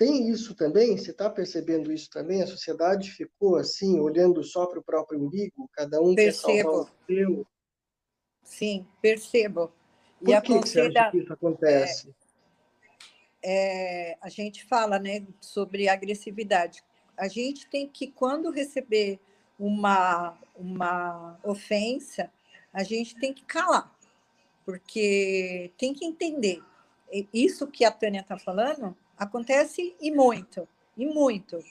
Tem isso também? Você está percebendo isso também? A sociedade ficou assim, olhando só para o próprio umbigo? Cada um percebo. quer salvar o seu? Sim, percebo. Por e que, que você acha que isso acontece? É é, a gente fala né, sobre agressividade. A gente tem que, quando receber uma, uma ofensa, a gente tem que calar, porque tem que entender. Isso que a Tânia está falando acontece e muito, e muito.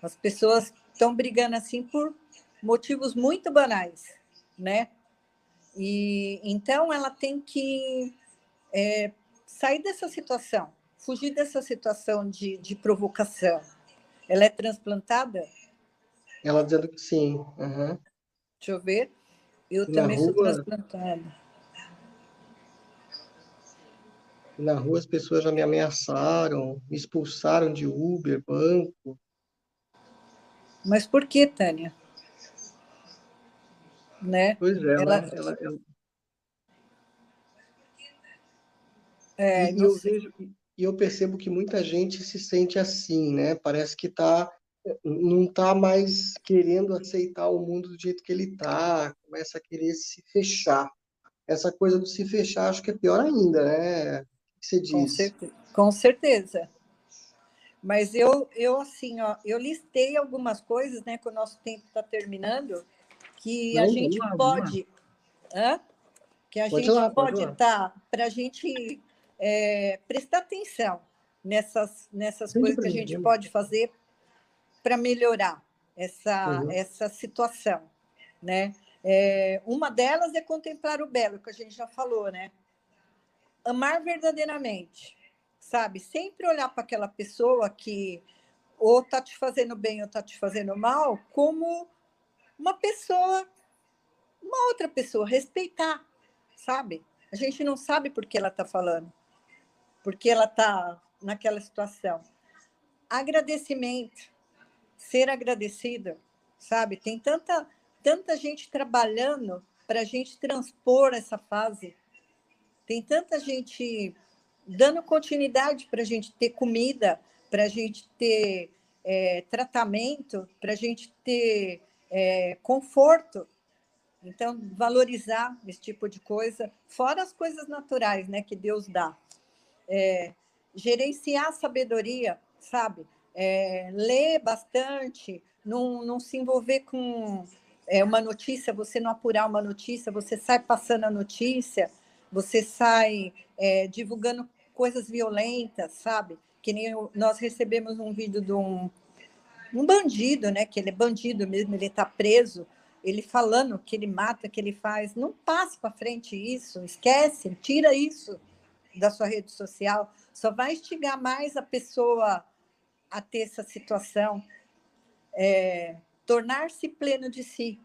As pessoas estão brigando assim por motivos muito banais, né? E então ela tem que é, sair dessa situação fugir dessa situação de, de provocação. Ela é transplantada? Ela dizendo que sim. Uhum. Deixa eu ver. Eu na também rua, sou transplantada. Na rua as pessoas já me ameaçaram, me expulsaram de Uber, banco. Mas por que, Tânia? Né? Pois é, ela, ela, ela, ela... É, e eu vejo, e eu percebo que muita gente se sente assim, né? Parece que tá, não está mais querendo aceitar o mundo do jeito que ele está, começa a querer se fechar. Essa coisa do se fechar, acho que é pior ainda, né? Você diz? Com certeza. Com certeza. Mas eu, eu assim, ó, eu listei algumas coisas, né, que o nosso tempo está terminando, que não, a gente lá, pode, hã? que a pode gente lá, pode estar, tá, para a gente é, prestar atenção nessas, nessas coisas que a gente pode fazer para melhorar essa, uhum. essa situação, né? É, uma delas é contemplar o belo, que a gente já falou, né? Amar verdadeiramente, sabe? Sempre olhar para aquela pessoa que ou está te fazendo bem ou está te fazendo mal, como uma pessoa, uma outra pessoa, respeitar, sabe? A gente não sabe por que ela está falando, porque ela está naquela situação. Agradecimento, ser agradecida, sabe? Tem tanta, tanta gente trabalhando para a gente transpor essa fase. Tem tanta gente dando continuidade para a gente ter comida, para a gente ter é, tratamento, para a gente ter é, conforto. Então, valorizar esse tipo de coisa, fora as coisas naturais né, que Deus dá. É, gerenciar a sabedoria, sabe? É, ler bastante, não, não se envolver com é, uma notícia, você não apurar uma notícia, você sai passando a notícia, você sai é, divulgando coisas violentas, sabe? Que nem nós recebemos um vídeo de um, um bandido, né? Que ele é bandido mesmo, ele está preso. Ele falando que ele mata, que ele faz. Não passe para frente isso, esquece, tira isso da sua rede social. Só vai instigar mais a pessoa a ter essa situação. É, Tornar-se pleno de si.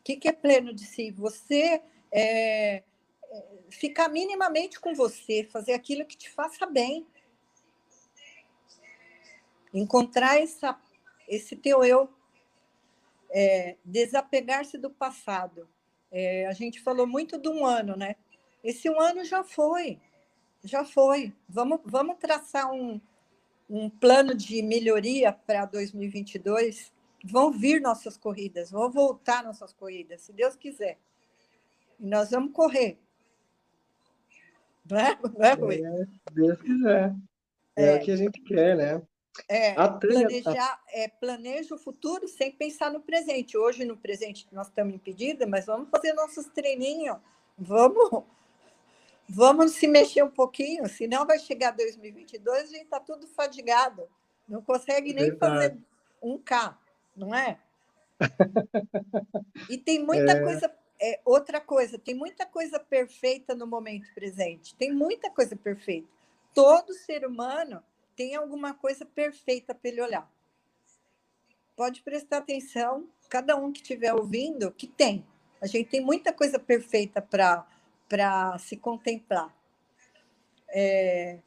O que, que é pleno de si? Você é, ficar minimamente com você, fazer aquilo que te faça bem. Encontrar essa, esse teu eu, é, desapegar-se do passado. É, a gente falou muito de um ano, né? Esse um ano já foi, já foi. Vamos, vamos traçar um, um plano de melhoria para 2022. Vão vir nossas corridas, vão voltar nossas corridas, se Deus quiser. E nós vamos correr. Não é, não é Rui? É, Deus quiser. É, é, o que a gente quer, né? É, planejar, é, planeja o futuro sem pensar no presente. Hoje, no presente, nós estamos impedidos, mas vamos fazer nossos treininhos. Vamos, vamos se mexer um pouquinho, senão vai chegar 2022 e a gente está tudo fadigado. Não consegue nem Verdade. fazer um K, não é? E tem muita é... coisa é, outra coisa, tem muita coisa perfeita no momento presente, tem muita coisa perfeita. Todo ser humano tem alguma coisa perfeita para ele olhar. Pode prestar atenção, cada um que estiver ouvindo, que tem. A gente tem muita coisa perfeita para se contemplar. É,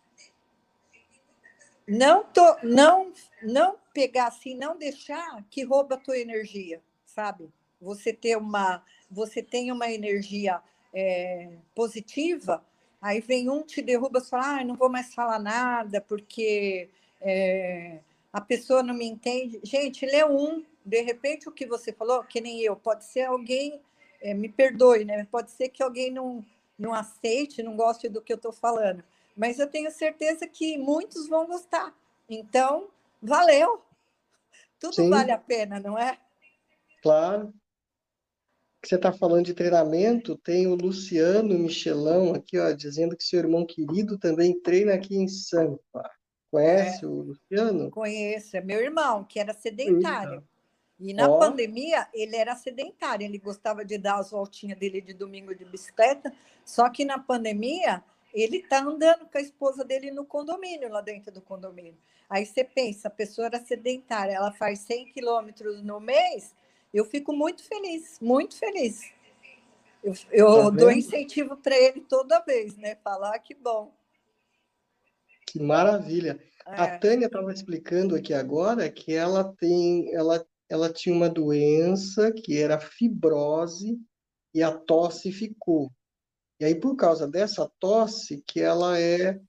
não, to, não, não pegar assim, não deixar que rouba a tua energia, sabe? Você ter uma você tem uma energia é, positiva, aí vem um, te derruba, você fala, ah, não vou mais falar nada, porque é, a pessoa não me entende. Gente, lê um, de repente o que você falou, que nem eu, pode ser alguém, é, me perdoe, né? Pode ser que alguém não, não aceite, não goste do que eu estou falando, mas eu tenho certeza que muitos vão gostar. Então, valeu! Tudo Sim. vale a pena, não é? Claro que você está falando de treinamento, tem o Luciano Michelão aqui, ó, dizendo que seu irmão querido também treina aqui em Sampa. Conhece é, o Luciano? Conheço, é meu irmão, que era sedentário. E na ó. pandemia, ele era sedentário, ele gostava de dar as voltinhas dele de domingo de bicicleta, só que na pandemia, ele está andando com a esposa dele no condomínio, lá dentro do condomínio. Aí você pensa, a pessoa era sedentária, ela faz 100 quilômetros no mês, eu fico muito feliz, muito feliz. Eu, eu tá dou incentivo para ele toda vez, né? Falar que bom. Que maravilha. É. A Tânia estava explicando aqui agora que ela tem, ela, ela tinha uma doença que era fibrose e a tosse ficou. E aí, por causa dessa tosse, que ela é,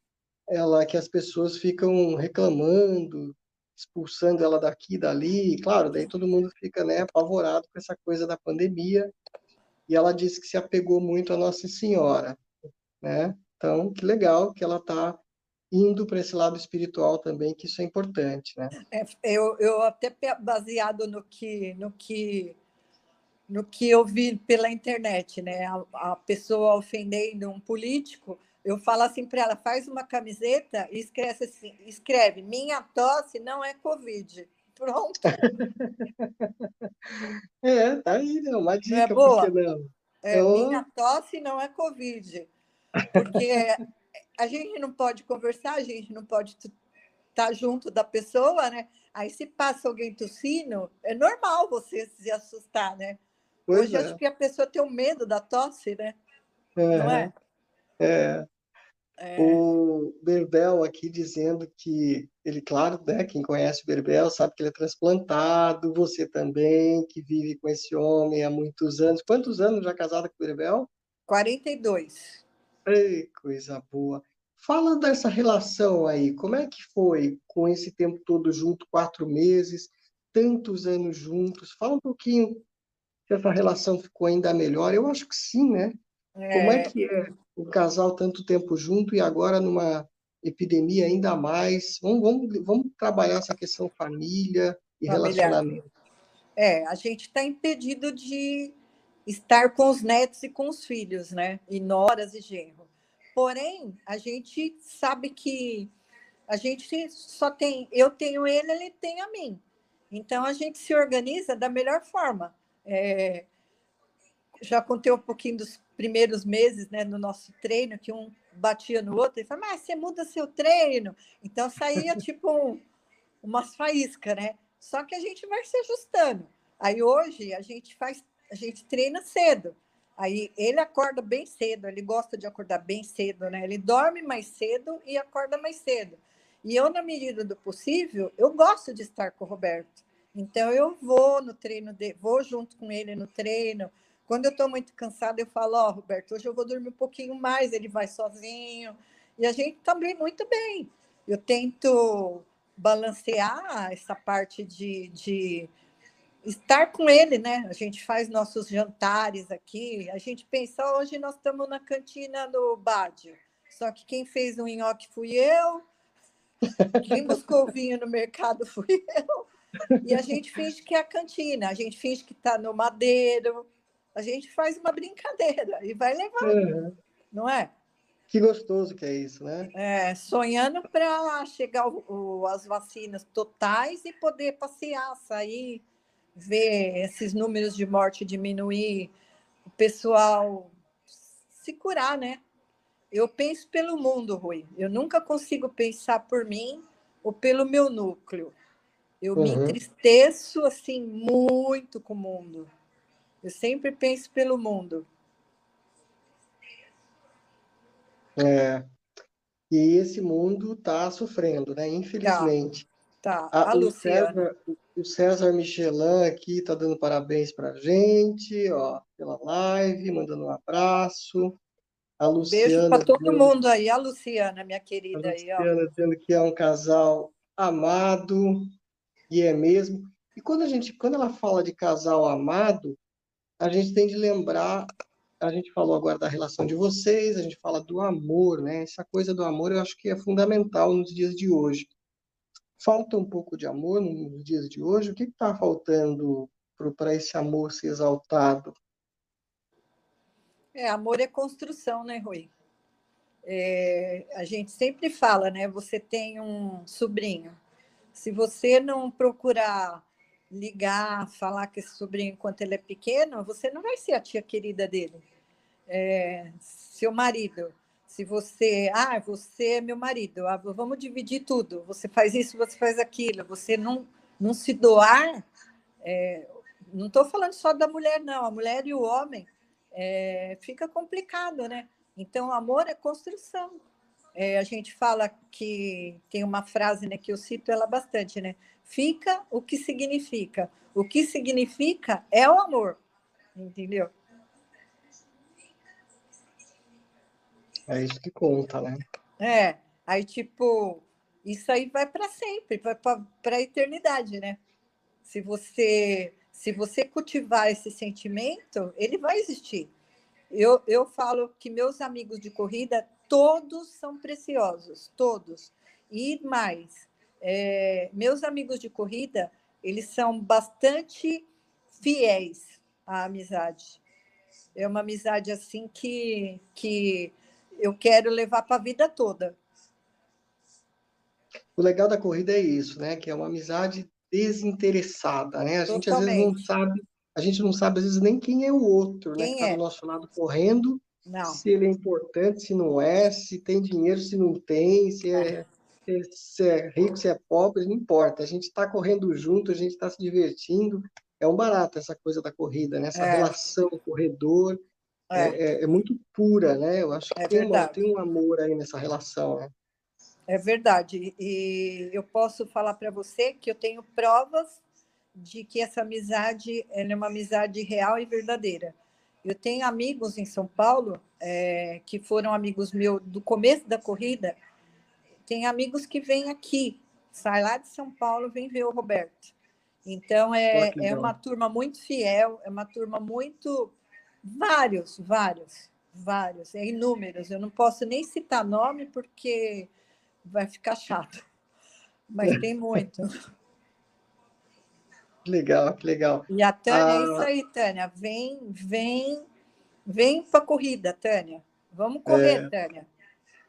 ela que as pessoas ficam reclamando, expulsando ela daqui, dali, claro, daí todo mundo fica, né, apavorado com essa coisa da pandemia. E ela disse que se apegou muito a Nossa Senhora, né? Então, que legal que ela está indo para esse lado espiritual também, que isso é importante, né? É, eu, eu até baseado no que no que no que eu vi pela internet, né? A, a pessoa ofendendo um político, eu falo assim para ela: faz uma camiseta e escreve assim, escreve: minha tosse não é Covid. Pronto. é, tá aí, né? Uma dica, não é boa? não? É, eu... Minha tosse não é Covid. Porque a gente não pode conversar, a gente não pode estar tá junto da pessoa, né? Aí se passa alguém tossindo, é normal você se assustar, né? Pois Hoje é. acho que a pessoa tem um medo da tosse, né? É, não é? É. é. O Berbel aqui dizendo que ele, claro, né, quem conhece o Berbel sabe que ele é transplantado, você também, que vive com esse homem há muitos anos. Quantos anos já casada com o Berbel? 42. Ei, coisa boa. Fala dessa relação aí, como é que foi com esse tempo todo junto, quatro meses, tantos anos juntos? Fala um pouquinho se essa relação ficou ainda melhor. Eu acho que sim, né? É... Como é que é o casal tanto tempo junto e agora numa epidemia ainda mais? Vamos, vamos, vamos trabalhar essa questão família e relacionamento. É, a gente está impedido de estar com os netos e com os filhos, né? E noras e genro. Porém, a gente sabe que a gente só tem, eu tenho ele, ele tem a mim. Então a gente se organiza da melhor forma. É, já contei um pouquinho dos primeiros meses né, no nosso treino, que um batia no outro e falava, mas você muda seu treino. Então saía tipo um, umas faíscas, né? Só que a gente vai se ajustando. Aí hoje a gente faz, a gente treina cedo. Aí ele acorda bem cedo, ele gosta de acordar bem cedo, né? Ele dorme mais cedo e acorda mais cedo. E eu, na medida do possível, eu gosto de estar com o Roberto. Então eu vou no treino de, vou junto com ele no treino. Quando eu estou muito cansada, eu falo, ó, oh, Roberto, hoje eu vou dormir um pouquinho mais, ele vai sozinho. E a gente também muito bem. Eu tento balancear essa parte de, de estar com ele, né? A gente faz nossos jantares aqui. A gente pensa, hoje nós estamos na cantina do Bádio. Só que quem fez o nhoque fui eu, quem buscou o vinho no mercado fui eu. E a gente finge que é a cantina, a gente finge que está no madeiro, a gente faz uma brincadeira e vai levando, não é? Que gostoso que é isso, né? É, sonhando para chegar o, o, as vacinas totais e poder passear, sair, ver esses números de morte diminuir, o pessoal se curar, né? Eu penso pelo mundo, Rui. Eu nunca consigo pensar por mim ou pelo meu núcleo. Eu uhum. me entristeço assim muito com o mundo. Eu sempre penso pelo mundo. É. E esse mundo está sofrendo, né? Infelizmente. Tá. tá. A, a o, César, o César Michelin aqui está dando parabéns para a gente, ó, pela live, mandando um abraço. A Luciana. Beijo para todo mundo aí, a Luciana, minha querida. A Luciana aí, dizendo que é um casal amado. E é mesmo. E quando a gente, quando ela fala de casal amado, a gente tem de lembrar, a gente falou agora da relação de vocês, a gente fala do amor, né? Essa coisa do amor eu acho que é fundamental nos dias de hoje. Falta um pouco de amor nos dias de hoje. O que está faltando para esse amor ser exaltado? É, amor é construção, né, Rui? É, a gente sempre fala, né? Você tem um sobrinho, se você não procurar ligar, falar com esse sobrinho enquanto ele é pequeno, você não vai ser a tia querida dele. É, seu marido, se você, ah, você é meu marido, ah, vamos dividir tudo. Você faz isso, você faz aquilo. Você não, não se doar. É, não estou falando só da mulher, não. A mulher e o homem é, fica complicado, né? Então, amor é construção. É, a gente fala que tem uma frase né, que eu cito ela bastante, né? Fica o que significa. O que significa é o amor, entendeu? É isso que conta, né? É. Aí, tipo, isso aí vai para sempre, vai para a eternidade, né? Se você, se você cultivar esse sentimento, ele vai existir. Eu, eu falo que meus amigos de corrida, todos são preciosos, todos. E mais, é, meus amigos de corrida, eles são bastante fiéis à amizade. É uma amizade assim que, que eu quero levar para a vida toda. O legal da corrida é isso, né? Que é uma amizade desinteressada, né? A gente Totalmente. às vezes não sabe, a gente não sabe às vezes nem quem é o outro, né? quem né? Que está é? do nosso lado correndo, não. se ele é importante, se não é, se tem dinheiro, se não tem, se é, é. se é rico, se é pobre, não importa. A gente está correndo junto, a gente está se divertindo. É um barato essa coisa da corrida, né? Essa é. relação corredor é. é. é. muito pura, né? Eu acho que tem, uma, tem um amor aí nessa relação, né? É verdade. E eu posso falar para você que eu tenho provas de que essa amizade é uma amizade real e verdadeira. Eu tenho amigos em São Paulo é, que foram amigos meus do começo da corrida. Tem amigos que vêm aqui, sai lá de São Paulo, vem ver o Roberto. Então é, é uma turma muito fiel, é uma turma muito vários, vários, vários, é inúmeros. Eu não posso nem citar nome porque vai ficar chato. Mas tem muito. Legal, que legal. E a Tânia, ah, é isso aí, Tânia. Vem, vem, vem para a corrida, Tânia. Vamos correr, é, Tânia.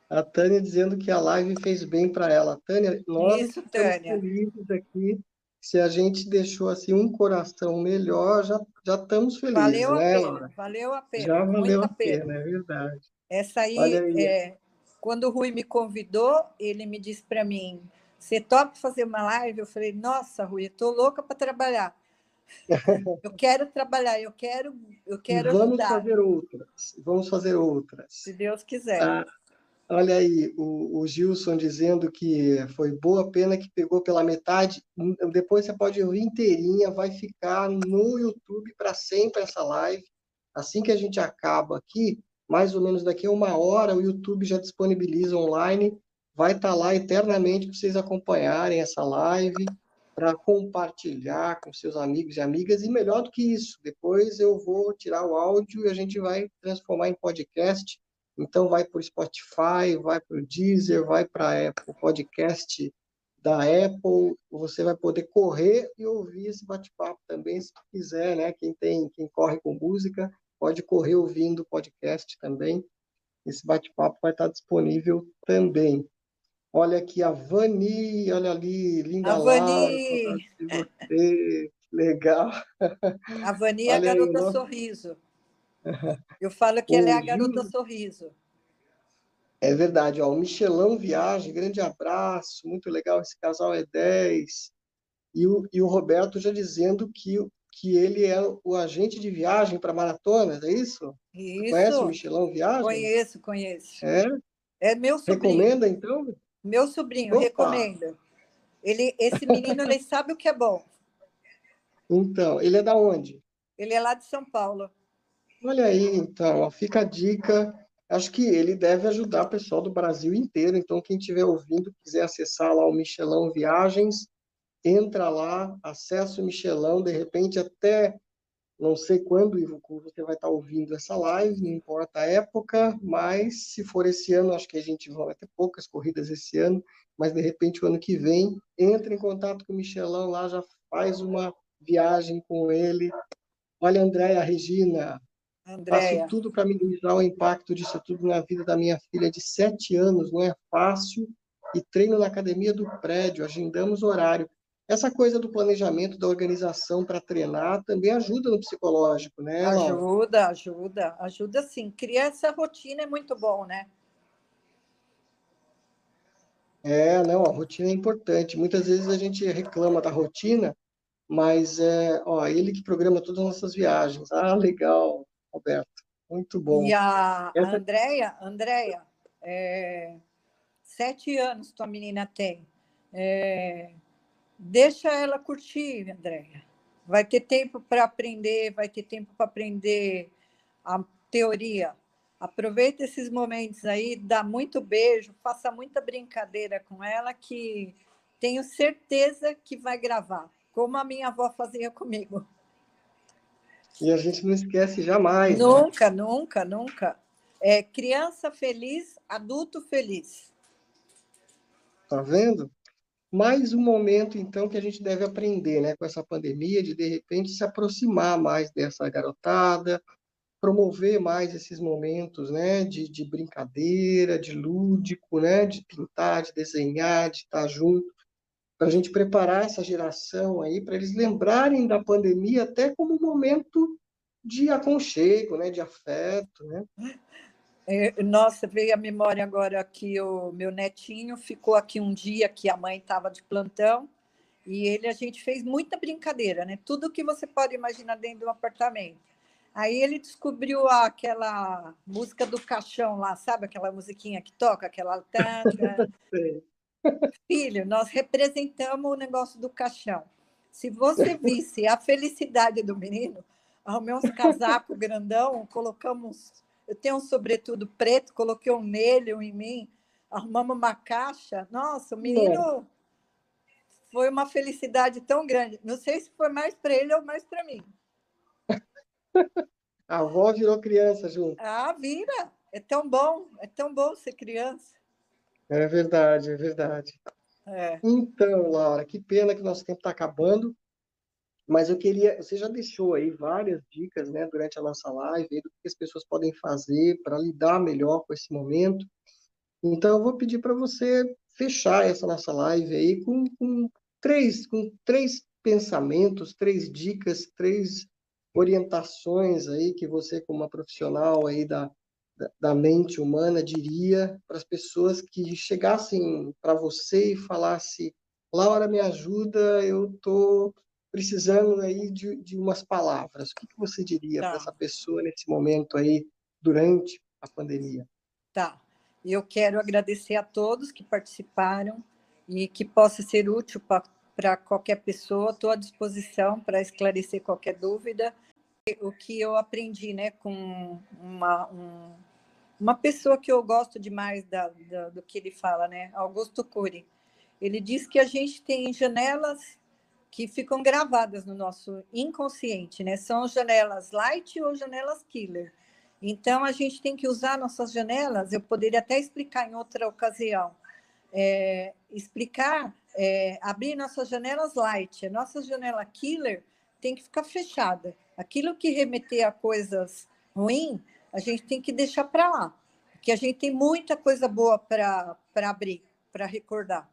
A Tânia dizendo que a live fez bem para ela. Tânia, nós isso, Tânia. felizes aqui. Se a gente deixou assim um coração melhor, já, já estamos felizes, valeu né, a pena, Valeu a pena. Já valeu a pena, pena, é verdade. Essa aí, aí. É, quando o Rui me convidou, ele me disse para mim: Você topa fazer uma live? Eu falei: Nossa, Rui, eu estou louca para trabalhar. eu quero trabalhar, eu quero, eu quero Vamos ajudar. fazer outras. Vamos fazer outras. Se Deus quiser. Ah, olha aí, o, o, Gilson dizendo que foi boa pena que pegou pela metade. Depois você pode ouvir inteirinha, vai ficar no YouTube para sempre essa live. Assim que a gente acaba aqui, mais ou menos daqui a uma hora, o YouTube já disponibiliza online, vai estar tá lá eternamente para vocês acompanharem essa live, para compartilhar com seus amigos e amigas, e melhor do que isso, depois eu vou tirar o áudio e a gente vai transformar em podcast, então vai para o Spotify, vai para o Deezer, vai para o podcast da Apple, você vai poder correr e ouvir esse bate-papo também, se quiser, né? Quem tem, quem corre com música, pode correr ouvindo o podcast também. Esse bate-papo vai estar disponível também. Olha aqui a Vani, olha ali, linda a Vani. você, legal. A Vani é a garota aí, sorriso. Eu falo que ela é a garota sorriso. É verdade, ó, o Michelão Viagem, grande abraço, muito legal, esse casal é 10. E o, e o Roberto já dizendo que que ele é o agente de viagem para maratonas, é isso? Isso. Conhece o Michelão Viagem? Conheço, conheço. É? É meu sobrinho. Recomenda, então? Meu sobrinho, Opa. recomenda. Ele, esse menino, ele sabe o que é bom. Então, ele é da onde? Ele é lá de São Paulo. Olha aí, então, ó, fica a dica. Acho que ele deve ajudar o pessoal do Brasil inteiro. Então, quem estiver ouvindo, quiser acessar lá o Michelão Viagens, entra lá, acessa o Michelão, de repente até não sei quando você vai estar ouvindo essa live, não importa a época, mas se for esse ano, acho que a gente vai ter poucas corridas esse ano, mas de repente o ano que vem, entra em contato com o Michelão lá, já faz uma viagem com ele. Olha, Andréia, Regina, Andréia. faço tudo para minimizar o impacto disso tudo na vida da minha filha de sete anos, não é fácil, e treino na academia do prédio, agendamos horário. Essa coisa do planejamento, da organização para treinar também ajuda no psicológico, né? Ajuda, ajuda, ajuda sim. Criar essa rotina é muito bom, né? É, não, a rotina é importante. Muitas vezes a gente reclama da rotina, mas é, ó, ele que programa todas as nossas viagens. Ah, legal, Roberto. Muito bom. E a Essa... Andréia, Andréia, é, sete anos tua menina tem. É, Deixa ela curtir, Andréia. Vai ter tempo para aprender, vai ter tempo para aprender a teoria. Aproveita esses momentos aí, dá muito beijo, faça muita brincadeira com ela, que tenho certeza que vai gravar, como a minha avó fazia comigo. E a gente não esquece jamais. Né? Nunca, né? nunca, nunca. É criança feliz, adulto feliz. Tá vendo? Mais um momento, então, que a gente deve aprender né, com essa pandemia, de de repente se aproximar mais dessa garotada, promover mais esses momentos né, de, de brincadeira, de lúdico, né, de pintar, de desenhar, de estar junto, para a gente preparar essa geração aí, para eles lembrarem da pandemia até como um momento de aconchego, né, de afeto, né? É, nossa, veio a memória agora que o meu netinho ficou aqui um dia que a mãe estava de plantão e ele a gente fez muita brincadeira, né? Tudo que você pode imaginar dentro de um apartamento. Aí ele descobriu aquela música do caixão lá, sabe aquela musiquinha que toca, aquela. Filho, nós representamos o negócio do caixão. Se você visse a felicidade do menino, arrumei uns casacos grandão, colocamos. Eu tenho um sobretudo preto, coloquei um nele, um em mim, arrumamos uma caixa. Nossa, o menino foi uma felicidade tão grande. Não sei se foi mais para ele ou mais para mim. A avó virou criança junto. Ah, vira. É tão bom, é tão bom ser criança. É verdade, é verdade. É. Então, Laura, que pena que nosso tempo está acabando, mas eu queria, você já deixou aí várias dicas, né, durante a nossa live, do que as pessoas podem fazer para lidar melhor com esse momento. Então, eu vou pedir para você fechar essa nossa live aí com, com três, com três pensamentos, três dicas, três orientações aí que você, como uma profissional aí da, da mente humana, diria para as pessoas que chegassem para você e falasse Laura, me ajuda, eu estou precisando aí de, de umas palavras. O que, que você diria tá. para essa pessoa nesse momento aí, durante a pandemia? Tá. Eu quero agradecer a todos que participaram e que possa ser útil para qualquer pessoa, estou à disposição para esclarecer qualquer dúvida. O que eu aprendi né, com uma, um, uma pessoa que eu gosto demais da, da, do que ele fala, né, Augusto Cury. Ele diz que a gente tem janelas que ficam gravadas no nosso inconsciente, né? São janelas light ou janelas killer. Então a gente tem que usar nossas janelas. Eu poderia até explicar em outra ocasião. É, explicar é, abrir nossas janelas light. A nossa janela killer tem que ficar fechada. Aquilo que remeter a coisas ruins, a gente tem que deixar para lá. Porque a gente tem muita coisa boa para abrir, para recordar.